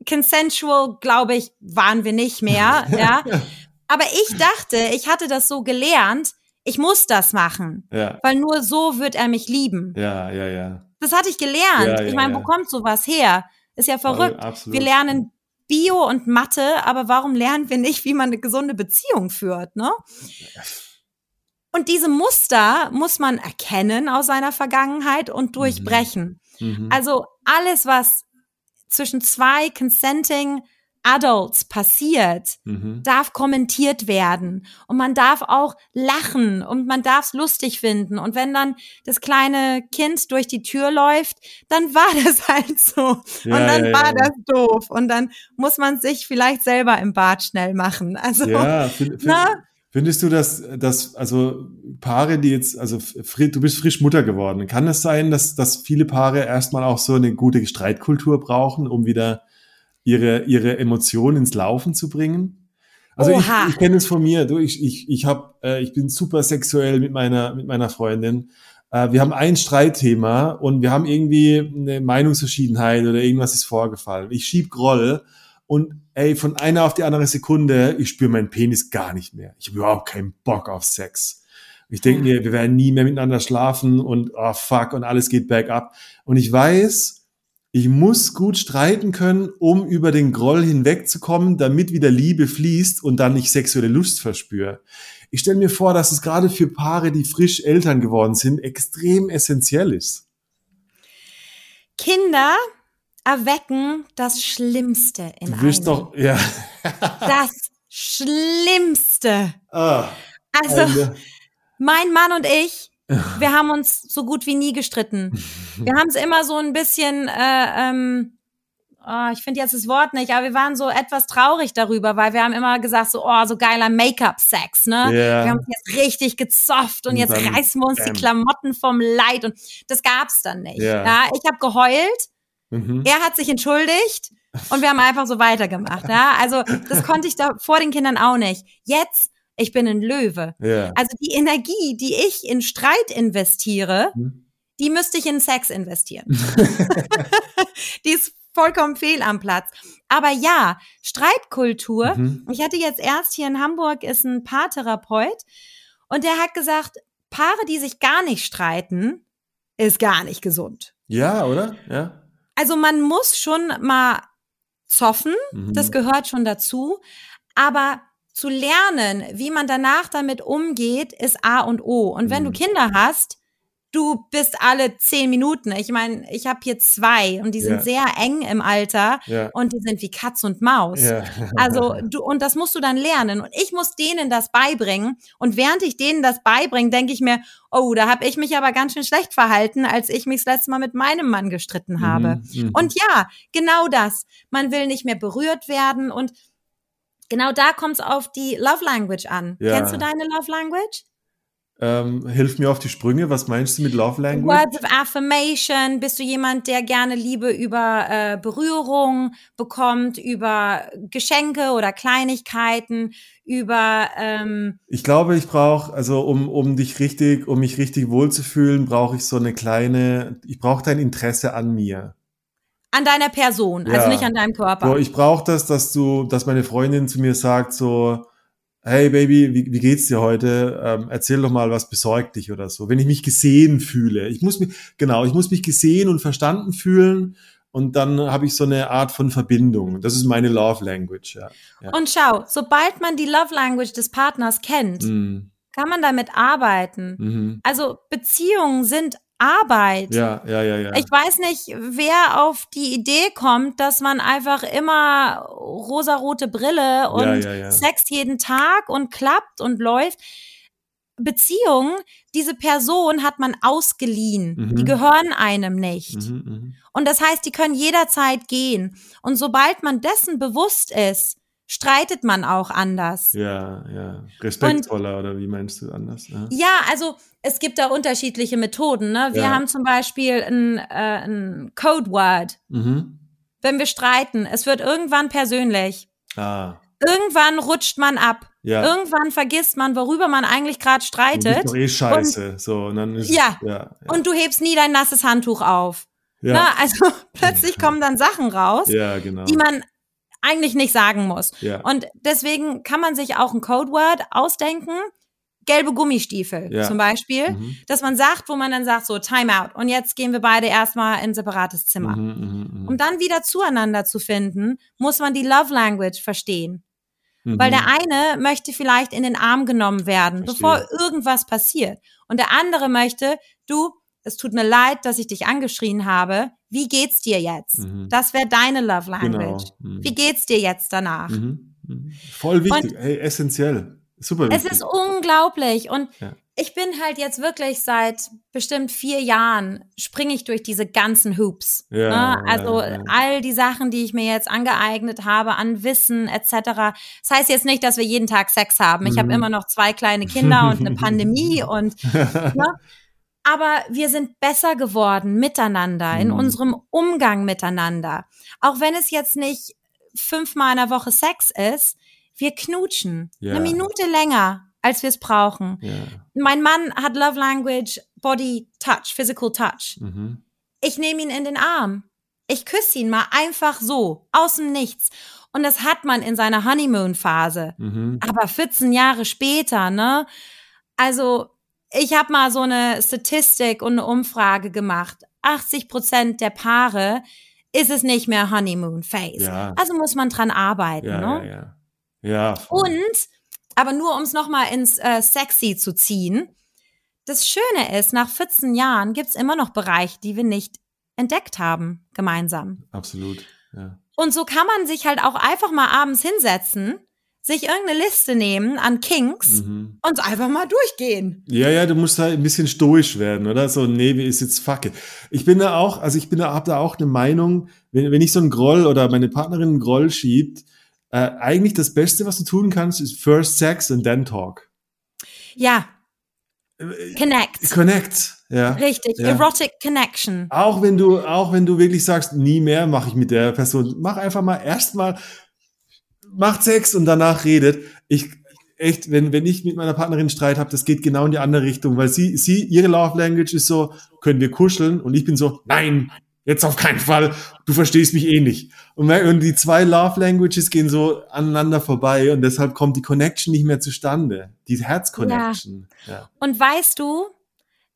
S1: Consensual, glaube ich, waren wir nicht mehr, ja. Aber ich dachte, ich hatte das so gelernt, ich muss das machen, ja. weil nur so wird er mich lieben.
S2: Ja, ja, ja.
S1: Das hatte ich gelernt. Ja, ich meine, wo kommt sowas her? Ist ja verrückt. wir lernen Bio und Mathe, aber warum lernen wir nicht, wie man eine gesunde Beziehung führt, ne? Und diese Muster muss man erkennen aus seiner Vergangenheit und mhm. durchbrechen. Mhm. Also alles, was zwischen zwei consenting Adults passiert, mhm. darf kommentiert werden. Und man darf auch lachen und man darf es lustig finden. Und wenn dann das kleine Kind durch die Tür läuft, dann war das halt so. Ja, und dann ja, war ja. das doof. Und dann muss man sich vielleicht selber im Bad schnell machen. Also,
S2: ja, find, find, findest du, dass, dass, also Paare, die jetzt, also du bist frisch Mutter geworden, kann es das sein, dass, dass viele Paare erstmal auch so eine gute Streitkultur brauchen, um wieder ihre, ihre Emotionen ins Laufen zu bringen. Also Oha. ich, ich kenne es von mir. Du, ich, ich, ich, hab, äh, ich bin super sexuell mit meiner, mit meiner Freundin. Äh, wir haben ein Streitthema und wir haben irgendwie eine Meinungsverschiedenheit oder irgendwas ist vorgefallen. Ich schieb Groll und ey, von einer auf die andere Sekunde, ich spüre meinen Penis gar nicht mehr. Ich habe überhaupt keinen Bock auf Sex. Ich denke mir, wir werden nie mehr miteinander schlafen und oh fuck und alles geht back up. Und ich weiß, ich muss gut streiten können, um über den Groll hinwegzukommen, damit wieder Liebe fließt und dann ich sexuelle Lust verspüre. Ich stelle mir vor, dass es gerade für Paare, die frisch Eltern geworden sind, extrem essentiell ist.
S1: Kinder erwecken das Schlimmste in
S2: Du wirst
S1: einem.
S2: doch, ja.
S1: Das Schlimmste.
S2: Ah,
S1: Also,
S2: eine-
S1: mein Mann und ich, wir haben uns so gut wie nie gestritten. Wir haben es immer so ein bisschen, äh, ähm, oh, ich finde jetzt das Wort nicht, aber wir waren so etwas traurig darüber, weil wir haben immer gesagt, so, oh, so geiler Make-up-Sex, ne?
S2: Ja.
S1: Wir haben uns jetzt richtig gezofft und,
S2: Und
S1: jetzt reißen wir uns die
S2: bam.
S1: Klamotten vom Leid und das gab's dann nicht.
S2: Ja.
S1: Ja, ich habe geheult,
S2: Mhm.
S1: er hat sich entschuldigt und wir haben einfach so weitergemacht. Ja, also das konnte ich da vor den Kindern auch nicht. Jetzt, ich bin ein Löwe.
S2: Ja.
S1: Also die Energie, die ich in Streit investiere,
S2: Mhm.
S1: die müsste ich in Sex investieren. die ist vollkommen fehl am Platz. Aber ja, Streitkultur.
S2: Mhm.
S1: Ich hatte jetzt erst hier in Hamburg ist ein Paartherapeut und der hat gesagt, Paare, die sich gar nicht streiten, ist gar nicht gesund.
S2: Ja, oder? Ja.
S1: Also man muss schon mal zoffen,
S2: Mhm.
S1: das gehört schon dazu, aber zu lernen, wie man danach damit umgeht, ist A und O. Und wenn
S2: Mhm.
S1: du Kinder hast, du bist alle zehn Minuten. Ich meine, ich habe hier zwei und die sind
S2: Ja.
S1: sehr eng im Alter
S2: Ja.
S1: und die sind wie Katz und Maus.
S2: Ja.
S1: Also du und das musst du dann lernen und ich muss denen das beibringen und während ich denen das beibringe, denke ich mir, oh, da habe ich mich aber ganz schön schlecht verhalten, als ich mich das letzte Mal mit meinem Mann gestritten habe.
S2: Mhm.
S1: Und ja, genau das. Man will nicht mehr berührt werden und genau da kommt es auf die Love Language an.
S2: Ja.
S1: Kennst du deine Love Language?
S2: Ähm, hilf mir auf die Sprünge. Was meinst du mit Love Language?
S1: Words of Affirmation. Bist du jemand, der gerne Liebe über äh, Berührung bekommt, über Geschenke oder Kleinigkeiten, über ähm,
S2: Ich glaube, ich brauche, also um, um dich richtig, um mich richtig wohlzufühlen, brauche ich so eine kleine, ich brauche dein Interesse an mir.
S1: An deiner Person,
S2: Ja.
S1: also nicht an deinem Körper.
S2: So, ich brauche das, dass du, dass meine Freundin zu mir sagt so, hey Baby, wie, wie geht's dir heute? Ähm, erzähl doch mal, was besorgt dich oder so. Wenn ich mich gesehen fühle, ich muss mich, genau, ich muss mich gesehen und verstanden fühlen und dann habe ich so eine Art von Verbindung. Das ist meine Love Language, ja. ja.
S1: Und schau, sobald man die Love Language des Partners kennt,
S2: Mm,
S1: kann man damit arbeiten.
S2: mhm.
S1: Also Beziehungen sind Arbeit.
S2: Ja, ja, ja, ja.
S1: Ich weiß nicht, wer auf die Idee kommt, dass man einfach immer rosarote Brille und
S2: ja, ja.
S1: Sex jeden Tag und klappt und läuft. Beziehungen, diese Person hat man ausgeliehen.
S2: Mhm.
S1: Die gehören einem nicht.
S2: Mhm, mhm.
S1: Und das heißt, die können jederzeit gehen. Und sobald man dessen bewusst ist, streitet man auch anders.
S2: Ja, ja. Respektvoller oder wie meinst du anders? Ja.
S1: Ja, also es gibt da unterschiedliche Methoden. Ne? Wir
S2: Ja.
S1: haben zum Beispiel ein, äh, ein Codeword,
S2: Mhm.
S1: wenn wir streiten. Es wird irgendwann persönlich.
S2: Ah,
S1: Irgendwann rutscht man ab.
S2: ja.
S1: Irgendwann vergisst man, worüber man eigentlich gerade
S2: Und
S1: streitet.
S2: ist doch eh scheiße. so, und dann ist
S1: Ja.
S2: ja, ja.
S1: Und du hebst nie dein nasses Handtuch auf.
S2: ja.
S1: Ne? Also plötzlich kommen dann Sachen raus,
S2: ja, genau.
S1: die man eigentlich nicht sagen muss.
S2: ja.
S1: Und deswegen kann man sich auch ein Codeword ausdenken. Gelbe Gummistiefel
S2: Ja.
S1: zum Beispiel,
S2: Mhm.
S1: dass man sagt, wo man dann sagt, so Timeout. Und jetzt gehen wir beide erstmal in ein separates Zimmer.
S2: Mhm, mhm, mhm.
S1: Um dann wieder zueinander zu finden, muss man die Love Language verstehen.
S2: Mhm.
S1: Weil der eine möchte vielleicht in den Arm genommen werden,
S2: Verstehe.
S1: bevor irgendwas passiert. Und der andere möchte, du, es tut mir leid, dass ich dich angeschrien habe. Wie geht's dir jetzt?
S2: Mhm.
S1: Das wäre deine Love
S2: Genau.
S1: Language.
S2: Mhm.
S1: Wie geht's dir jetzt danach?
S2: Mhm. Mhm. Voll wichtig, hey, essentiell. Super
S1: Es
S2: wichtig.
S1: ist unglaublich. Und
S2: Ja.
S1: ich bin halt jetzt wirklich seit bestimmt vier Jahren springe ich durch diese ganzen Hoops.
S2: Ja,
S1: ne? Also
S2: ja,
S1: all die Sachen, die ich mir jetzt angeeignet habe an Wissen etc. Das heißt jetzt nicht, dass wir jeden Tag Sex haben. Ich
S2: Mhm.
S1: habe immer noch zwei kleine Kinder und eine Pandemie und ne? Aber wir sind besser geworden miteinander, in
S2: Mhm.
S1: unserem Umgang miteinander. Auch wenn es jetzt nicht fünfmal in der Woche Sex ist, wir knutschen.
S2: Ja.
S1: Eine Minute länger, als wir es brauchen.
S2: ja.
S1: Mein Mann hat Love Language, Body Touch, Physical Touch.
S2: Mhm.
S1: Ich nehme ihn in den Arm. Ich küsse ihn mal einfach so, aus dem Nichts. Und das hat man in seiner Honeymoon-Phase.
S2: Mhm.
S1: Aber 14 Jahre später, ne? Also, ich habe mal so eine Statistik und eine Umfrage gemacht. 80 Prozent der Paare ist es nicht mehr Honeymoon Phase.
S2: Ja.
S1: Also muss man dran arbeiten.
S2: Ja,
S1: ne?
S2: ja, ja.
S1: Und, aber nur um es nochmal ins äh, Sexy zu ziehen, das Schöne ist, nach 14 Jahren gibt's immer noch Bereiche, die wir nicht entdeckt haben, gemeinsam.
S2: Absolut. Ja.
S1: Und so kann man sich halt auch einfach mal abends hinsetzen, sich irgendeine Liste nehmen an Kinks
S2: Mhm.
S1: und einfach mal durchgehen.
S2: Ja, ja, du musst halt ein bisschen stoisch werden, oder? So, nee, wie ist jetzt Facke. Ich bin da auch, also ich bin da, hab da auch eine Meinung, wenn, wenn ich so einen Groll oder meine Partnerin einen Groll schiebt, äh, eigentlich das Beste, was du tun kannst, ist first sex and then talk.
S1: Ja,
S2: Äh,
S1: connect.
S2: Connect, ja.
S1: Richtig,
S2: Ja.
S1: erotic connection.
S2: Auch wenn du, auch wenn du wirklich sagst, nie mehr mache ich mit der Person, mach einfach mal erstmal, macht Sex und danach redet. Ich, echt, wenn, wenn ich mit meiner Partnerin Streit habe, das geht genau in die andere Richtung, weil sie, sie, ihre Love Language ist so, können wir kuscheln? Und ich bin so, nein, jetzt auf keinen Fall, du verstehst mich eh nicht. Und, und die zwei Love Languages gehen so aneinander vorbei und deshalb kommt die Connection nicht mehr zustande. Die Herz-Connection. Ja.
S1: Und weißt du,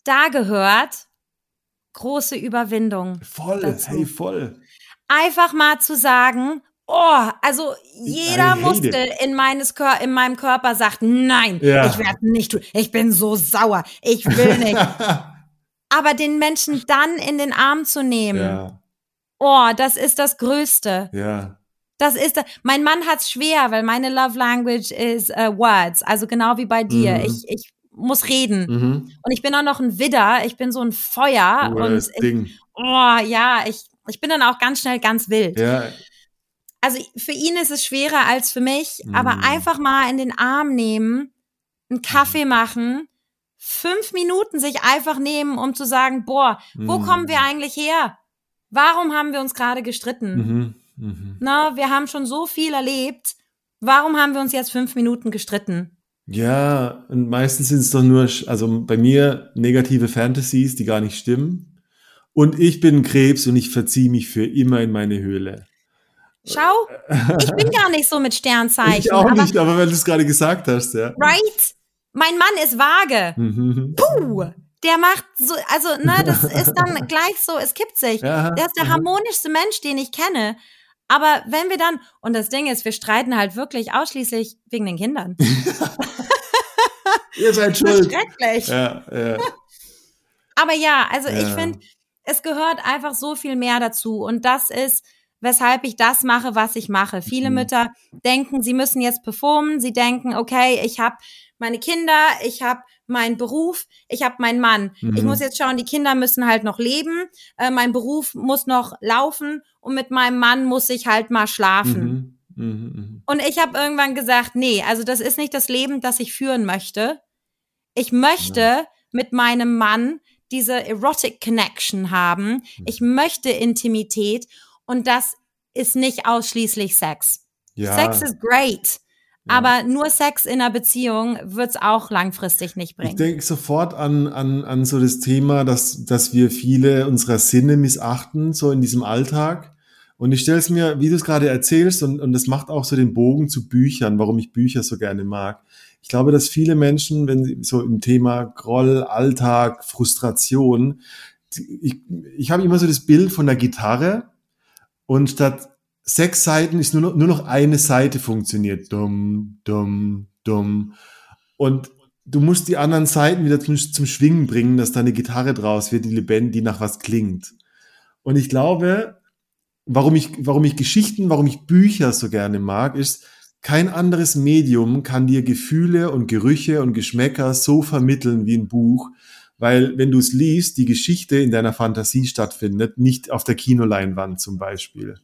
S1: da gehört große Überwindung.
S2: Voll,
S1: Dazu.
S2: hey, voll.
S1: Einfach mal zu sagen, oh, also jeder Muskel in, meines Kör in meinem Körper sagt, nein,
S2: Ja.
S1: ich werde nicht tun. Ich bin so sauer. Ich will nicht. Aber den Menschen dann in den Arm zu nehmen,
S2: ja,
S1: oh, das ist das Größte.
S2: ja.
S1: Das ist, mein Mann hat's schwer, weil meine Love Language is uh, Words. Also genau wie bei dir.
S2: Mhm.
S1: Ich, ich muss reden.
S2: Mhm.
S1: Und ich bin auch noch ein Widder. Ich bin so ein Feuer.
S2: Cooles
S1: und ich,
S2: Ding.
S1: oh, ja, ich, ich bin dann auch ganz schnell ganz wild.
S2: Ja,
S1: Also für ihn ist es schwerer als für mich,
S2: Mhm.
S1: aber einfach mal in den Arm nehmen, einen Kaffee machen, fünf Minuten sich einfach nehmen, um zu sagen, boah, wo
S2: Mhm.
S1: kommen wir eigentlich her? Warum haben wir uns gerade gestritten?
S2: mhm. Mhm.
S1: Na, wir haben schon so viel erlebt. Warum haben wir uns jetzt fünf Minuten gestritten?
S2: Ja, und meistens sind es doch nur, also bei mir negative Fantasies, die gar nicht stimmen. Und ich bin Krebs und ich verziehe mich für immer in meine Höhle.
S1: Schau, ich bin gar nicht so mit Sternzeichen.
S2: Ich auch
S1: aber,
S2: nicht, aber weil du es gerade gesagt hast, ja.
S1: Right? Mein Mann ist vage.
S2: Mhm.
S1: Puh, der macht so, also, ne, das ist dann gleich so, es kippt sich.
S2: Ja,
S1: Der ist der harmonischste Mensch, den ich kenne. Aber wenn wir dann, und das Ding ist, wir streiten halt wirklich ausschließlich wegen den Kindern.
S2: Ihr seid
S1: Das ist
S2: schuld.
S1: schrecklich.
S2: Ja, ja.
S1: Aber ja, also ich finde, es gehört einfach so viel mehr dazu. Und das ist, weshalb ich das mache, was ich mache. Viele
S2: Mhm.
S1: Mütter denken, sie müssen jetzt performen. Sie denken, okay, ich habe meine Kinder, ich habe meinen Beruf, ich habe meinen Mann. Ich
S2: Mhm.
S1: muss jetzt schauen, die Kinder müssen halt noch leben, äh, mein Beruf muss noch laufen und mit meinem Mann muss ich halt mal schlafen.
S2: Mhm. Mhm. Mhm.
S1: Und ich habe irgendwann gesagt, nee, also das ist nicht das Leben, das ich führen möchte. Ich möchte mit meinem Mann diese erotic Connection haben. Ich möchte Intimität und das ist nicht ausschließlich Sex.
S2: Ja.
S1: Sex ist great,
S2: Ja.
S1: aber nur Sex in einer Beziehung wird's auch langfristig nicht
S2: Ich
S1: bringen.
S2: denke sofort an, an, an so das Thema, dass, dass wir viele unserer Sinne missachten, so in diesem Alltag. Und ich stelle es mir, wie du es gerade erzählst, und, und das macht auch so den Bogen zu Büchern, warum ich Bücher so gerne mag. Ich glaube, dass viele Menschen, wenn sie so im Thema Groll, Alltag, Frustration, ich, ich habe immer so das Bild von der Gitarre und statt sechs Seiten ist nur noch, nur noch eine Seite funktioniert. Dumm, dumm, dumm. Und du musst die anderen Seiten wieder zum, zum Schwingen bringen, dass da eine Gitarre draus wird, die lebendig, die nach was klingt. Und ich glaube, warum ich, warum ich Geschichten, warum ich Bücher so gerne mag, ist, kein anderes Medium kann dir Gefühle und Gerüche und Geschmäcker so vermitteln wie ein Buch, weil wenn du es liest, die Geschichte in deiner Fantasie stattfindet, nicht auf der Kinoleinwand zum Beispiel.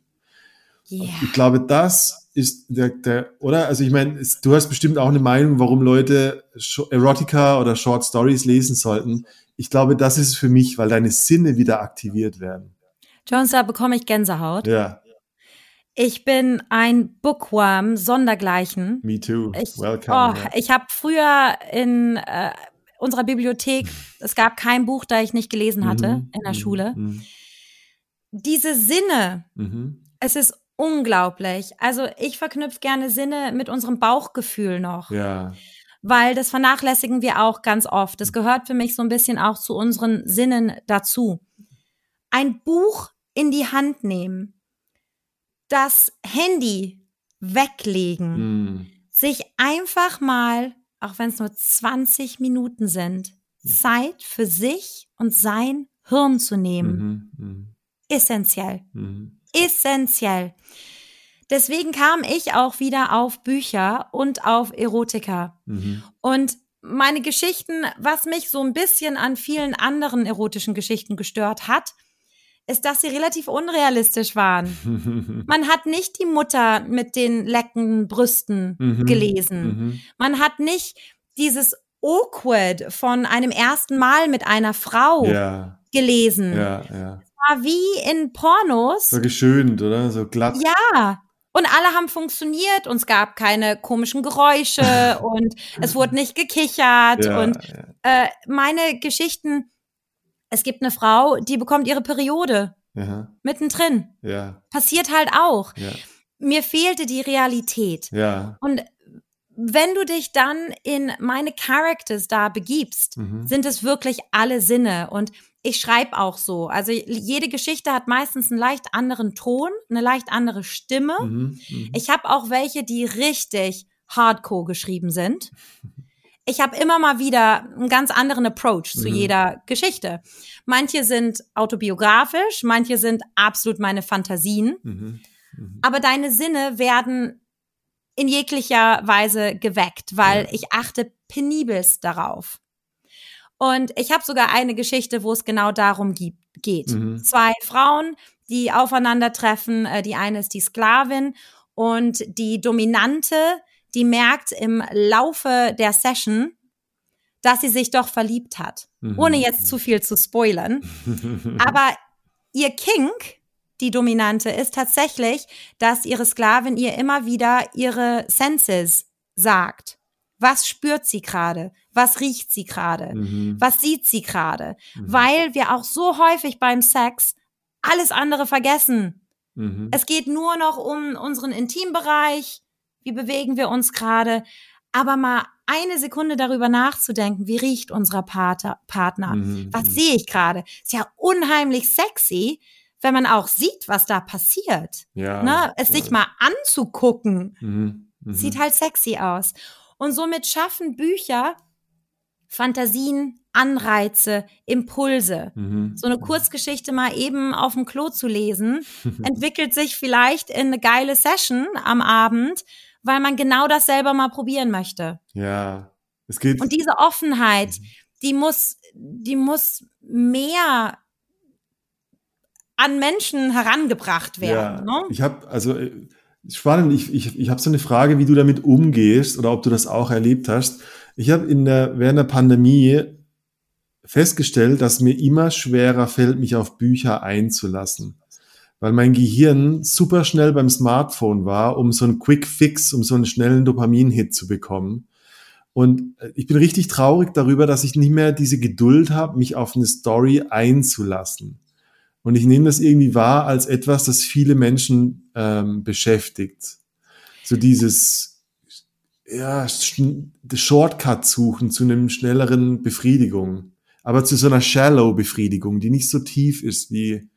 S1: Yeah.
S2: Ich glaube, das ist der, der oder? Also ich meine, du hast bestimmt auch eine Meinung, warum Leute Erotica oder Short Stories lesen sollten. Ich glaube, das ist es für mich, weil deine Sinne wieder aktiviert werden.
S1: Jones, da bekomme ich Gänsehaut.
S2: Ja,
S1: Ich bin ein Bookworm sondergleichen.
S2: me too.
S1: Ich,
S2: Welcome.
S1: oh,
S2: ja.
S1: ich habe früher in äh, unserer Bibliothek, es gab kein Buch, da ich nicht gelesen hatte
S2: Mhm,
S1: in der
S2: mhm,
S1: Schule.
S2: mhm,
S1: Diese Sinne,
S2: mhm.
S1: es ist unglaublich. Also ich verknüpfe gerne Sinne mit unserem Bauchgefühl noch,
S2: Ja,
S1: weil das vernachlässigen wir auch ganz oft. Das gehört für mich so ein bisschen auch zu unseren Sinnen dazu. Ein Buch in die Hand nehmen, das Handy weglegen, mm. sich einfach mal, auch wenn es nur 20 Minuten sind, Zeit für sich und sein Hirn zu nehmen. Mhm, mh. Essentiell. Mhm. Essentiell. Deswegen kam ich auch wieder auf Bücher und auf Erotika. Mhm. Und meine Geschichten, was mich so ein bisschen an vielen anderen erotischen Geschichten gestört hat, ist, dass sie relativ unrealistisch waren. Man hat nicht die Mutter mit den leckenden Brüsten mhm. gelesen. Mhm. Man hat nicht dieses Awkward von einem ersten Mal mit einer Frau ja. gelesen. Ja, ja. Es war wie in Pornos.
S2: So geschönt, oder? So glatt.
S1: Ja. Und alle haben funktioniert und es gab keine komischen Geräusche und es wurde nicht gekichert. Ja, und. Äh, meine Geschichten, es gibt eine Frau, die bekommt ihre Periode ja. mittendrin. Ja. Passiert halt auch. Ja. Mir fehlte die Realität. Ja. Und wenn du dich dann in meine Characters da begibst, mhm. sind es wirklich alle Sinne. Und ich schreibe auch so. Also jede Geschichte hat meistens einen leicht anderen Ton, eine leicht andere Stimme. Mhm, mh. Ich habe auch welche, die richtig hardcore geschrieben sind. Ich habe immer mal wieder einen ganz anderen Approach mhm. zu jeder Geschichte. Manche sind autobiografisch, manche sind absolut meine Fantasien. Mhm, mh. Aber deine Sinne werden in jeglicher Weise geweckt, weil ja. ich achte penibelst darauf. Und ich habe sogar eine Geschichte, wo es genau darum geht. Mhm. Zwei Frauen, die aufeinandertreffen. Äh, die eine ist die Sklavin und die Dominante, die merkt im Laufe der Session, dass sie sich doch verliebt hat. Mhm. Ohne jetzt zu viel zu spoilern. Aber ihr Kink, die Dominante, ist tatsächlich, dass ihre Sklavin ihr immer wieder ihre Senses sagt. Was spürt sie gerade? Was riecht sie gerade? Mhm. Was sieht sie gerade? Mhm. Weil wir auch so häufig beim Sex alles andere vergessen. Mhm. Es geht nur noch um unseren Intimbereich. Wie bewegen wir uns gerade? Aber mal eine Sekunde darüber nachzudenken, wie riecht unser Pater, Partner? Mhm. Was sehe ich gerade? Ist ja unheimlich sexy, wenn man auch sieht, was da passiert. Ja, ne? Es sich mal anzugucken, mhm. Mhm. sieht halt sexy aus. Und somit schaffen Bücher Fantasien, Anreize, Impulse. Mhm. So eine Kurzgeschichte mal eben auf dem Klo zu lesen, entwickelt sich vielleicht in eine geile Session am Abend, weil man genau das selber mal probieren möchte.
S2: Ja, es geht.
S1: Und diese Offenheit, mhm. die muss, die muss mehr an Menschen herangebracht werden. Ja,
S2: ne? Ich habe also äh, Spannend, ich, ich, ich habe so eine Frage, wie du damit umgehst oder ob du das auch erlebt hast. Ich habe in der, während der Pandemie festgestellt, dass mir immer schwerer fällt, mich auf Bücher einzulassen. Weil mein Gehirn super schnell beim Smartphone war, um so einen Quick Fix, um so einen schnellen Dopamin-Hit zu bekommen. Und äh, ich bin richtig traurig darüber, dass ich nicht mehr diese Geduld habe, mich auf eine Story einzulassen. Und ich nehme das irgendwie wahr als etwas, das viele Menschen ähm, beschäftigt. So dieses ja, Shortcut suchen zu einem schnelleren Befriedigung. Aber zu so einer shallow Befriedigung, die nicht so tief ist wie.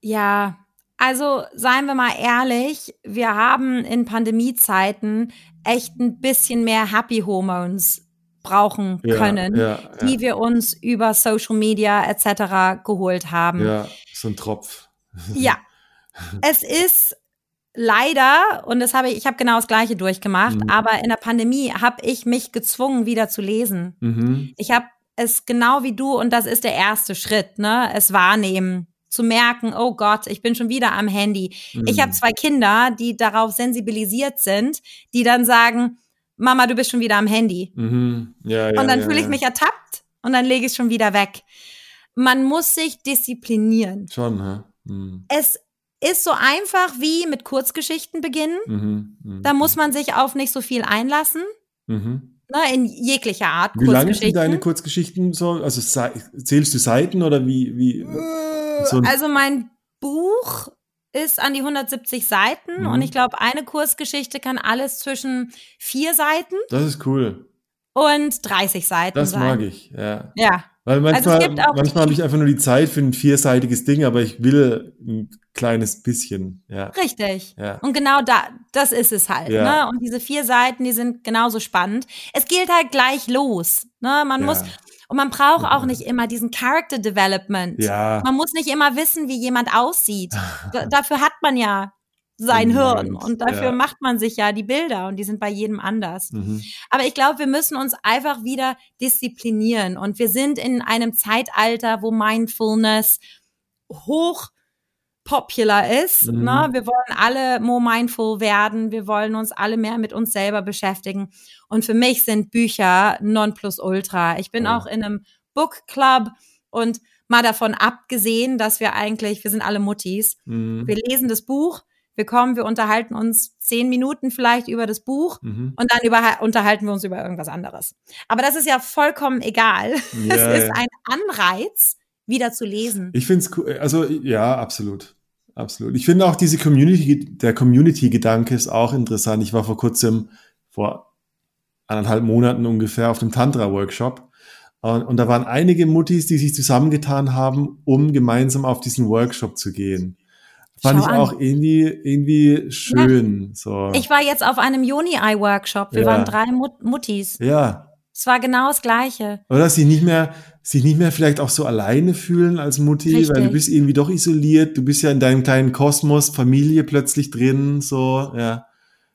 S1: Ja, also seien wir mal ehrlich, wir haben in Pandemiezeiten echt ein bisschen mehr Happy Hormones brauchen können, ja, ja, die wir uns über Social Media etc. geholt haben.
S2: Ja, so ein Tropf.
S1: Ja, es ist leider und das habe ich, ich habe genau das Gleiche durchgemacht, mhm. aber in der Pandemie habe ich mich gezwungen, wieder zu lesen. Mhm. Ich habe es genau wie du und das ist der erste Schritt, ne? Es wahrnehmen zu merken, oh Gott, ich bin schon wieder am Handy. Mhm. Ich habe zwei Kinder, die darauf sensibilisiert sind, die dann sagen, Mama, du bist schon wieder am Handy. Mhm. Ja, ja, und dann ja, fühle ich mich ertappt und dann lege ich es schon wieder weg. Man muss sich disziplinieren.
S2: Schon, hä? Mhm.
S1: Es ist so einfach wie mit Kurzgeschichten beginnen. Mhm. Mhm. Da muss man sich auf nicht so viel einlassen. Mhm. Ne, in jeglicher Art.
S2: Wie lange sind deine Kurzgeschichten so? Also zählst du Seiten oder wie? wie
S1: so also mein Buch ist an die 170 Seiten mhm. und ich glaube, eine Kursgeschichte kann alles zwischen vier Seiten.
S2: Das ist cool.
S1: Und 30 Seiten
S2: das
S1: sein.
S2: mag ich, ja.
S1: Ja.
S2: Weil manchmal, also manchmal habe ich einfach nur die Zeit für ein vierseitiges Ding, aber ich will ein kleines bisschen. Ja.
S1: Richtig. Ja. Und genau da, das ist es halt. Ja. Ne? Und diese vier Seiten, die sind genauso spannend. Es geht halt gleich los. Ne? Man muss, und man braucht auch nicht immer diesen Character Development. Ja. Man muss nicht immer wissen, wie jemand aussieht. dafür hat man ja sein Hirn. Und dafür ja. macht man sich ja die Bilder und die sind bei jedem anders. Mhm. Aber ich glaube, wir müssen uns einfach wieder disziplinieren. Und wir sind in einem Zeitalter, wo Mindfulness hoch popular ist. Mhm. Ne? Wir wollen alle more mindful werden. Wir wollen uns alle mehr mit uns selber beschäftigen. Und für mich sind Bücher non plus ultra. Ich bin oh. auch in einem Book Club und mal davon abgesehen, dass wir eigentlich, wir sind alle Muttis. Mhm. Wir lesen das Buch, wir kommen, wir unterhalten uns zehn Minuten vielleicht über das Buch mhm. und dann über, unterhalten wir uns über irgendwas anderes. Aber das ist ja vollkommen egal. Ja, es ist ja. ein Anreiz, wieder zu lesen.
S2: Ich finde es cool, also ja, absolut. Absolut. Ich finde auch diese Community, der Community-Gedanke ist auch interessant. Ich war vor kurzem, vor anderthalb Monaten ungefähr, auf dem Tantra-Workshop. Und, und da waren einige Muttis, die sich zusammengetan haben, um gemeinsam auf diesen Workshop zu gehen. Fand Schau ich an. auch irgendwie, irgendwie schön. Ja. So.
S1: Ich war jetzt auf einem Joni-Eye-Workshop. Wir ja. waren drei Mut Muttis.
S2: Ja.
S1: Es war genau das Gleiche.
S2: Oder sich nicht mehr, sich nicht mehr vielleicht auch so alleine fühlen als Mutti, Richtig. weil du bist irgendwie doch isoliert. Du bist ja in deinem kleinen Kosmos, Familie plötzlich drin, so, ja.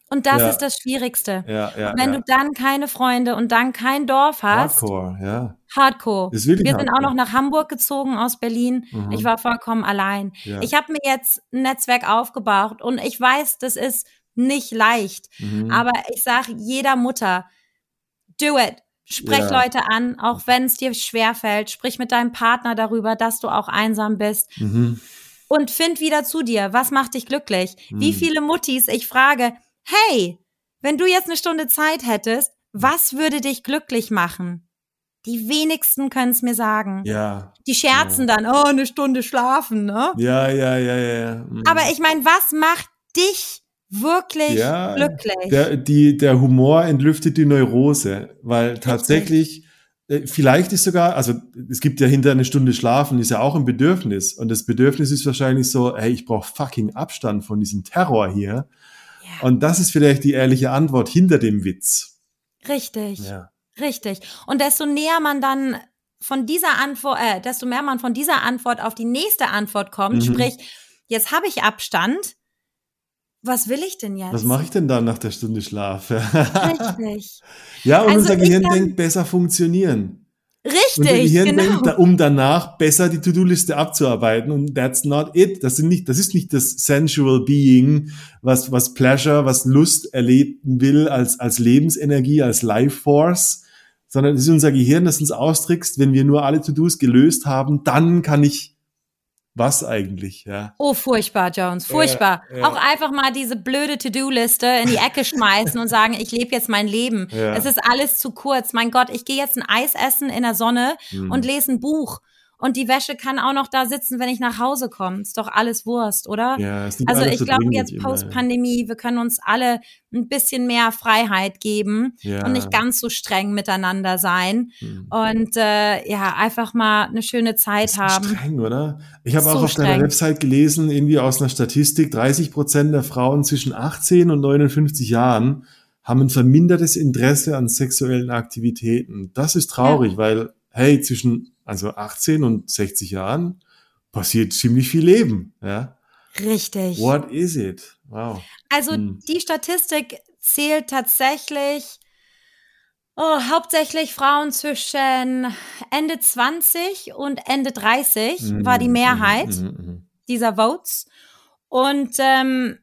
S1: Und das ja. ist das Schwierigste. Ja, ja, wenn ja. du dann keine Freunde und dann kein Dorf hast.
S2: Hardcore, ja.
S1: Hardcore. Wir sind hardcore. auch noch nach Hamburg gezogen aus Berlin. Mhm. Ich war vollkommen allein. Ja. Ich habe mir jetzt ein Netzwerk aufgebaut und ich weiß, das ist nicht leicht. Mhm. Aber ich sage jeder Mutter, do it. Sprech ja. Leute an, auch wenn es dir schwerfällt. Sprich mit deinem Partner darüber, dass du auch einsam bist. Mhm. Und find wieder zu dir. Was macht dich glücklich? Wie mhm. viele Muttis ich frage, hey, wenn du jetzt eine Stunde Zeit hättest, was würde dich glücklich machen? Die wenigsten können es mir sagen.
S2: Ja.
S1: Die scherzen ja. dann, oh, eine Stunde schlafen, ne?
S2: Ja, ja, ja, ja.
S1: Mhm. Aber ich meine, was macht dich wirklich ja, glücklich?
S2: Der, die, der Humor entlüftet die Neurose, weil tatsächlich, äh, vielleicht ist sogar, also es gibt ja hinter eine Stunde Schlafen, ist ja auch ein Bedürfnis. Und das Bedürfnis ist wahrscheinlich so, hey, ich brauche fucking Abstand von diesem Terror hier. Und das ist vielleicht die ehrliche Antwort hinter dem Witz.
S1: Richtig. Ja. Richtig. Und desto näher man dann von dieser Antwort, äh, desto mehr man von dieser Antwort auf die nächste Antwort kommt, mhm. sprich, jetzt habe ich Abstand. Was will ich denn jetzt?
S2: Was mache ich denn dann nach der Stunde Schlaf?
S1: Richtig.
S2: ja, und also unser Gehirn denkt besser funktionieren.
S1: Richtig, genau.
S2: Denkt, um danach besser die To-Do-Liste abzuarbeiten und that's not it. Das sind nicht, das ist nicht das sensual being, was, was Pleasure, was Lust erleben will als, als Lebensenergie, als Life Force, sondern es ist unser Gehirn, das uns austrickst, wenn wir nur alle To-Dos gelöst haben, dann kann ich was eigentlich, ja.
S1: Oh, furchtbar, Jones, furchtbar. Ja, ja. Auch einfach mal diese blöde To-Do-Liste in die Ecke schmeißen und sagen, ich lebe jetzt mein Leben. Ja. Es ist alles zu kurz. Mein Gott, ich gehe jetzt ein Eis essen in der Sonne hm. und lese ein Buch. Und die Wäsche kann auch noch da sitzen, wenn ich nach Hause komme. Ist doch alles Wurst, oder?
S2: Ja,
S1: ist nicht also ich glaube jetzt Post-Pandemie, wir können uns alle ein bisschen mehr Freiheit geben ja. und nicht ganz so streng miteinander sein. Mhm. Und äh, ja, einfach mal eine schöne Zeit haben.
S2: Streng, oder? Ich habe auch auf streng. deiner Website gelesen, irgendwie aus einer Statistik, 30 Prozent der Frauen zwischen 18 und 59 Jahren haben ein vermindertes Interesse an sexuellen Aktivitäten. Das ist traurig, ja. weil, hey, zwischen also 18 und 60 Jahren, passiert ziemlich viel Leben. Ja?
S1: Richtig.
S2: What is it? Wow.
S1: Also hm. die Statistik zählt tatsächlich oh, hauptsächlich Frauen zwischen Ende 20 und Ende 30 mhm. war die Mehrheit mhm, mhm, dieser Votes. Und ähm,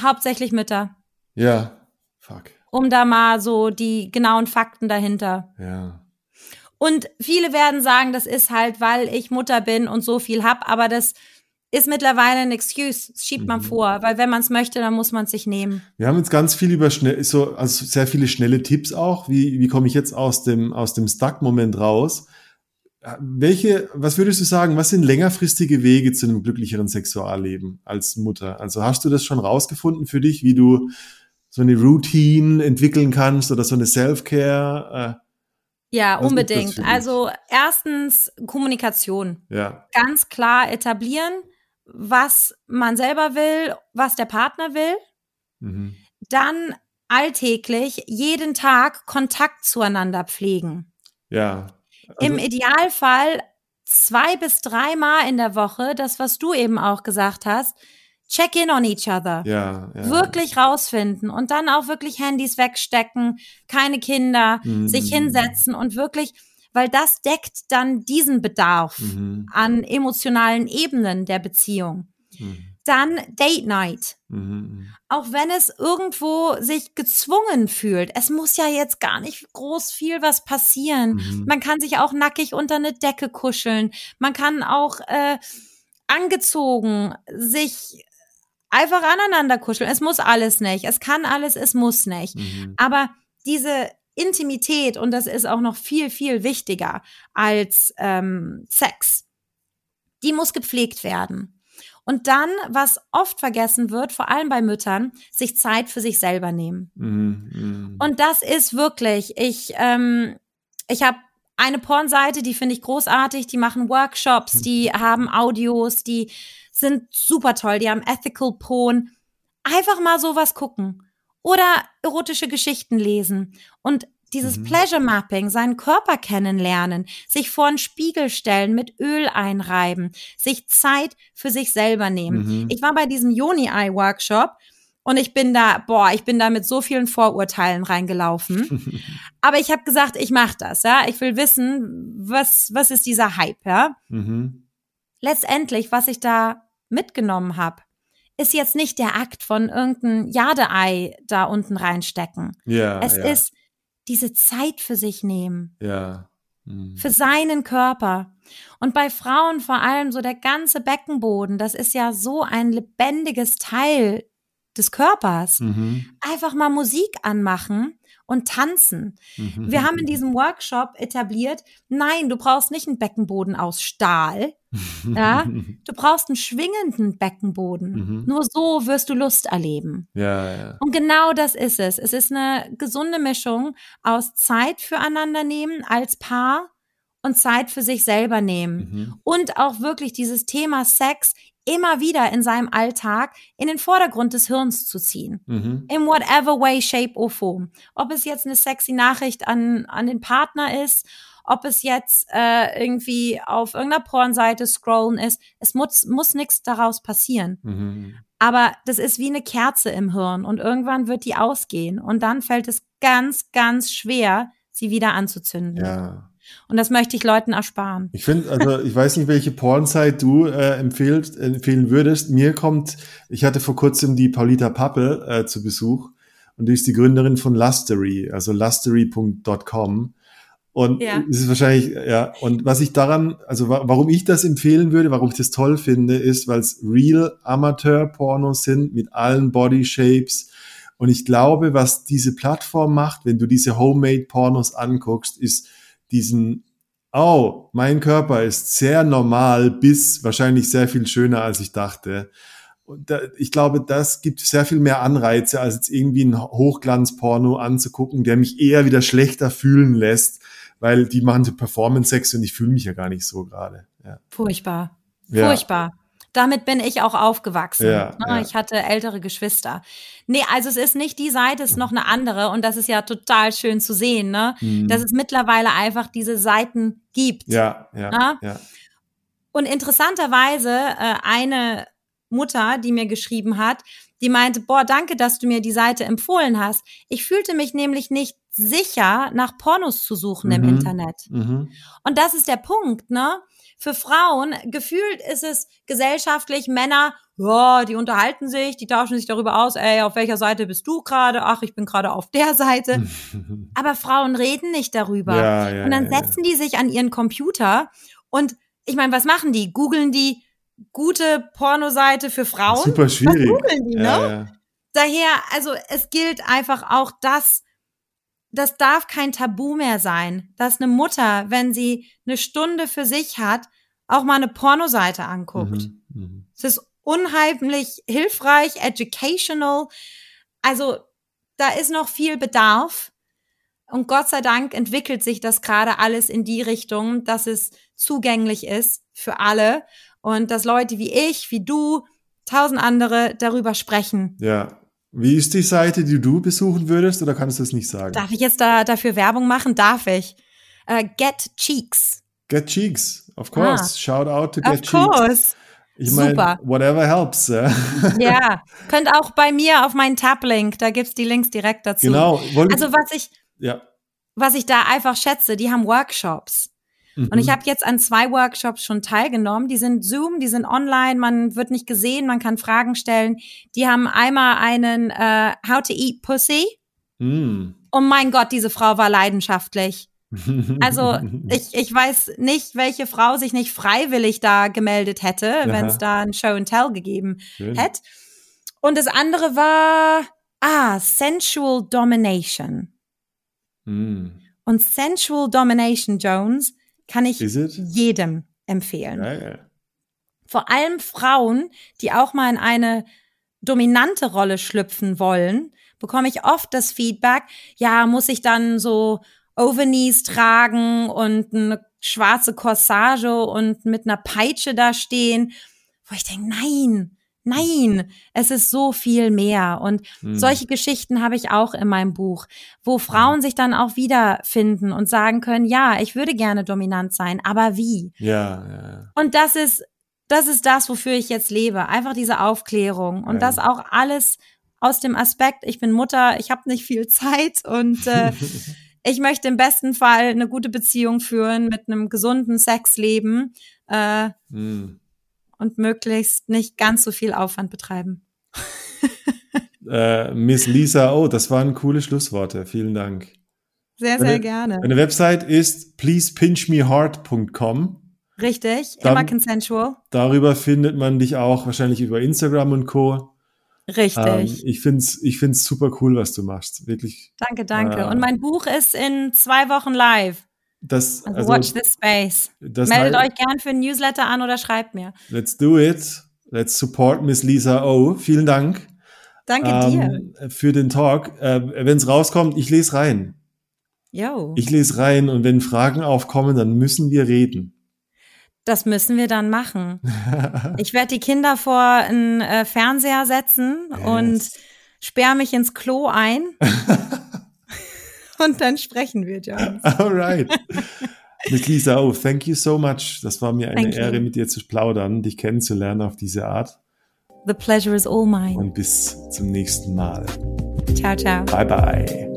S1: hauptsächlich Mütter.
S2: Ja, fuck.
S1: Um da mal so die genauen Fakten dahinter.
S2: Ja.
S1: Und viele werden sagen, das ist halt, weil ich Mutter bin und so viel hab, aber das ist mittlerweile ein Excuse, das schiebt man mhm. vor, weil wenn man es möchte, dann muss man es sich nehmen.
S2: Wir haben jetzt ganz viel über schnell, so, also sehr viele schnelle Tipps auch. Wie, wie komme ich jetzt aus dem, aus dem Stuck-Moment raus? Welche, was würdest du sagen, was sind längerfristige Wege zu einem glücklicheren Sexualleben als Mutter? Also hast du das schon rausgefunden für dich, wie du so eine Routine entwickeln kannst oder so eine Self-Care?
S1: Ja, Was unbedingt. Also erstens Kommunikation.
S2: Ja.
S1: Ganz klar etablieren, was man selber will, was der Partner will. Mhm. Dann alltäglich jeden Tag Kontakt zueinander pflegen.
S2: Ja.
S1: Also Im Idealfall zwei bis dreimal in der Woche, das, was du eben auch gesagt hast, check in on each other.
S2: Ja,
S1: ja. Wirklich rausfinden und dann auch wirklich Handys wegstecken, keine Kinder, mhm. sich hinsetzen und wirklich, weil das deckt dann diesen Bedarf mhm. an emotionalen Ebenen der Beziehung. Mhm. Dann Date Night. Mhm, mhm. Auch wenn es irgendwo sich gezwungen fühlt. Es muss ja jetzt gar nicht groß viel was passieren. Mhm. Man kann sich auch nackig unter eine Decke kuscheln. Man kann auch äh, angezogen sich einfach aneinander kuscheln. Es muss alles nicht. Es kann alles, es muss nicht. Mhm. Aber diese Intimität, und das ist auch noch viel, viel wichtiger als ähm, Sex, die muss gepflegt werden. Und dann, was oft vergessen wird, vor allem bei Müttern, sich Zeit für sich selber nehmen. Mm, Und das ist wirklich, ich, ähm, ich habe eine Pornseite, die finde ich großartig, die machen Workshops, die haben Audios, die sind super toll, die haben Ethical Porn. Einfach mal sowas gucken. Oder erotische Geschichten lesen. Und dieses mhm. Pleasure Mapping, seinen Körper kennenlernen, sich vor einen Spiegel stellen, mit Öl einreiben, sich Zeit für sich selber nehmen. Mhm. Ich war bei diesem Yoni Eye Workshop und ich bin da, boah, ich bin da mit so vielen Vorurteilen reingelaufen. Aber ich habe gesagt, ich mache das, ja. Ich will wissen, was was ist dieser Hype, ja. Mhm. Letztendlich, was ich da mitgenommen habe, ist jetzt nicht der Akt von irgendeinem Jadeei da unten reinstecken.
S2: Ja.
S1: Es
S2: ja.
S1: ist diese Zeit für sich nehmen.
S2: Ja. Mhm.
S1: Für seinen Körper. Und bei Frauen vor allem so der ganze Beckenboden, das ist ja so ein lebendiges Teil des Körpers. Mhm. Einfach mal Musik anmachen und tanzen. Mhm. Wir haben in diesem Workshop etabliert, nein, du brauchst nicht einen Beckenboden aus Stahl. Ja, du brauchst einen schwingenden Beckenboden. Mhm. Nur so wirst du Lust erleben.
S2: Ja, ja.
S1: Und genau das ist es. Es ist eine gesunde Mischung aus Zeit füreinander nehmen als Paar und Zeit für sich selber nehmen. Mhm. Und auch wirklich dieses Thema Sex immer wieder in seinem Alltag in den Vordergrund des Hirns zu ziehen. Mhm. In whatever way, shape or form. Ob es jetzt eine sexy Nachricht an, an den Partner ist, ob es jetzt äh, irgendwie auf irgendeiner Pornseite scrollen ist. Es muss, muss nichts daraus passieren. Mhm. Aber das ist wie eine Kerze im Hirn und irgendwann wird die ausgehen und dann fällt es ganz, ganz schwer, sie wieder anzuzünden.
S2: Ja.
S1: Und das möchte ich Leuten ersparen.
S2: Ich finde, also ich weiß nicht, welche Pornzeit du äh, empfehlst, empfehlen würdest. Mir kommt, ich hatte vor kurzem die Paulita Pappel äh, zu Besuch und die ist die Gründerin von Lustery, also lustery.com. Und ja. es ist wahrscheinlich, ja, und was ich daran, also warum ich das empfehlen würde, warum ich das toll finde, ist, weil es real Amateur-Pornos sind mit allen Body Shapes. Und ich glaube, was diese Plattform macht, wenn du diese Homemade-Pornos anguckst, ist, diesen, oh, mein Körper ist sehr normal bis wahrscheinlich sehr viel schöner, als ich dachte. Und da, ich glaube, das gibt sehr viel mehr Anreize, als jetzt irgendwie ein Hochglanzporno anzugucken, der mich eher wieder schlechter fühlen lässt, weil die machen so Performance-Sex und ich fühle mich ja gar nicht so gerade. Ja.
S1: Furchtbar. Furchtbar. Ja. Damit bin ich auch aufgewachsen.
S2: Ja,
S1: ne? ja. Ich hatte ältere Geschwister. Nee, also es ist nicht die Seite, es ist noch eine andere und das ist ja total schön zu sehen, ne? Mhm. Dass es mittlerweile einfach diese Seiten gibt.
S2: Ja, ja, ne? ja.
S1: Und interessanterweise äh, eine Mutter, die mir geschrieben hat, die meinte, boah, danke, dass du mir die Seite empfohlen hast. Ich fühlte mich nämlich nicht sicher, nach Pornos zu suchen mhm. im Internet. Mhm. Und das ist der Punkt, ne? Für Frauen, gefühlt ist es gesellschaftlich, Männer, ja, die unterhalten sich, die tauschen sich darüber aus, ey, auf welcher Seite bist du gerade? Ach, ich bin gerade auf der Seite. Aber Frauen reden nicht darüber.
S2: Ja, ja,
S1: und dann ja, setzen die sich an ihren Computer und ich meine, was machen die? Googeln die gute Pornoseite für Frauen?
S2: Super schwierig.
S1: Was googeln die, ne? Daher, also es gilt einfach auch das, das darf kein Tabu mehr sein, dass eine Mutter, wenn sie eine Stunde für sich hat, auch mal eine Pornoseite anguckt. Mhm, mh. Es ist unheimlich hilfreich, educational. Also da ist noch viel Bedarf. Und Gott sei Dank entwickelt sich das gerade alles in die Richtung, dass es zugänglich ist für alle und dass Leute wie ich, wie du, tausend andere darüber sprechen.
S2: Ja. Wie ist die Seite, die du besuchen würdest, oder kannst du das nicht sagen?
S1: Darf ich jetzt da dafür Werbung machen? Darf ich. Uh, Get Cheeks.
S2: Get Cheeks, of course. Ah. Shout out to Get
S1: of Cheeks. Of course.
S2: Ich meine, whatever helps.
S1: ja, könnt auch bei mir auf meinen Tab-Link, da gibt's die Links direkt dazu.
S2: Genau.
S1: Also was ich,
S2: ja.
S1: was ich da einfach schätze, die haben Workshops. Mhm. Und ich habe jetzt an zwei Workshops schon teilgenommen. Die sind Zoom, die sind online, man wird nicht gesehen, man kann Fragen stellen. Die haben einmal einen äh, How to Eat Pussy.
S2: Mhm.
S1: Oh mein Gott, diese Frau war leidenschaftlich. Also ich, ich weiß nicht, welche Frau sich nicht freiwillig da gemeldet hätte, wenn es da ein Show and Tell gegeben hätte. Und das andere war, ah, Sensual Domination.
S2: Mm.
S1: Und Sensual Domination, Jones, kann ich jedem empfehlen.
S2: Ja.
S1: Vor allem Frauen, die auch mal in eine dominante Rolle schlüpfen wollen, bekomme ich oft das Feedback, ja, muss ich dann so Overknees tragen und eine schwarze Corsage und mit einer Peitsche da stehen, wo ich denke, nein, nein, es ist so viel mehr. Und mhm. solche Geschichten habe ich auch in meinem Buch, wo Frauen sich dann auch wiederfinden und sagen können, ja, ich würde gerne dominant sein, aber wie?
S2: Ja, ja.
S1: Und das ist, das ist das, wofür ich jetzt lebe. Einfach diese Aufklärung und ja. das auch alles aus dem Aspekt, ich bin Mutter, ich habe nicht viel Zeit und äh, ich möchte im besten Fall eine gute Beziehung führen mit einem gesunden Sexleben äh,
S2: mm.
S1: Und möglichst nicht ganz so viel Aufwand betreiben.
S2: äh, Miss Lisa, oh, das waren coole Schlussworte. Vielen Dank.
S1: Sehr, sehr gerne.
S2: Meine Website ist pleasepinchmeheart.com.
S1: Richtig, Dann, immer consensual.
S2: Darüber findet man dich auch wahrscheinlich über Instagram und Co.
S1: Richtig. Ähm,
S2: ich finde es ich find's super cool, was du machst. Wirklich.
S1: Danke, danke. Äh, Und mein Buch ist in zwei Wochen live.
S2: Das,
S1: also, also watch this space. Meldet euch gern für ein Newsletter an oder schreibt mir.
S2: Let's do it. Let's support Miss Lisa O. Vielen Dank.
S1: Danke ähm,
S2: dir. Für den Talk. Äh, wenn es rauskommt, ich lese rein.
S1: Yo.
S2: Ich lese rein und wenn Fragen aufkommen, dann müssen wir reden.
S1: Das müssen wir dann machen. ich werde die Kinder vor einen äh, Fernseher setzen yes. und sperre mich ins Klo ein. und dann sprechen wir, John.
S2: Alright. Mit Lisa, oh, thank you so much. Das war mir eine thank Ehre, you. mit dir zu plaudern, dich kennenzulernen auf diese Art.
S1: The pleasure is all mine.
S2: Und bis zum nächsten Mal.
S1: Ciao, ciao.
S2: Bye, bye.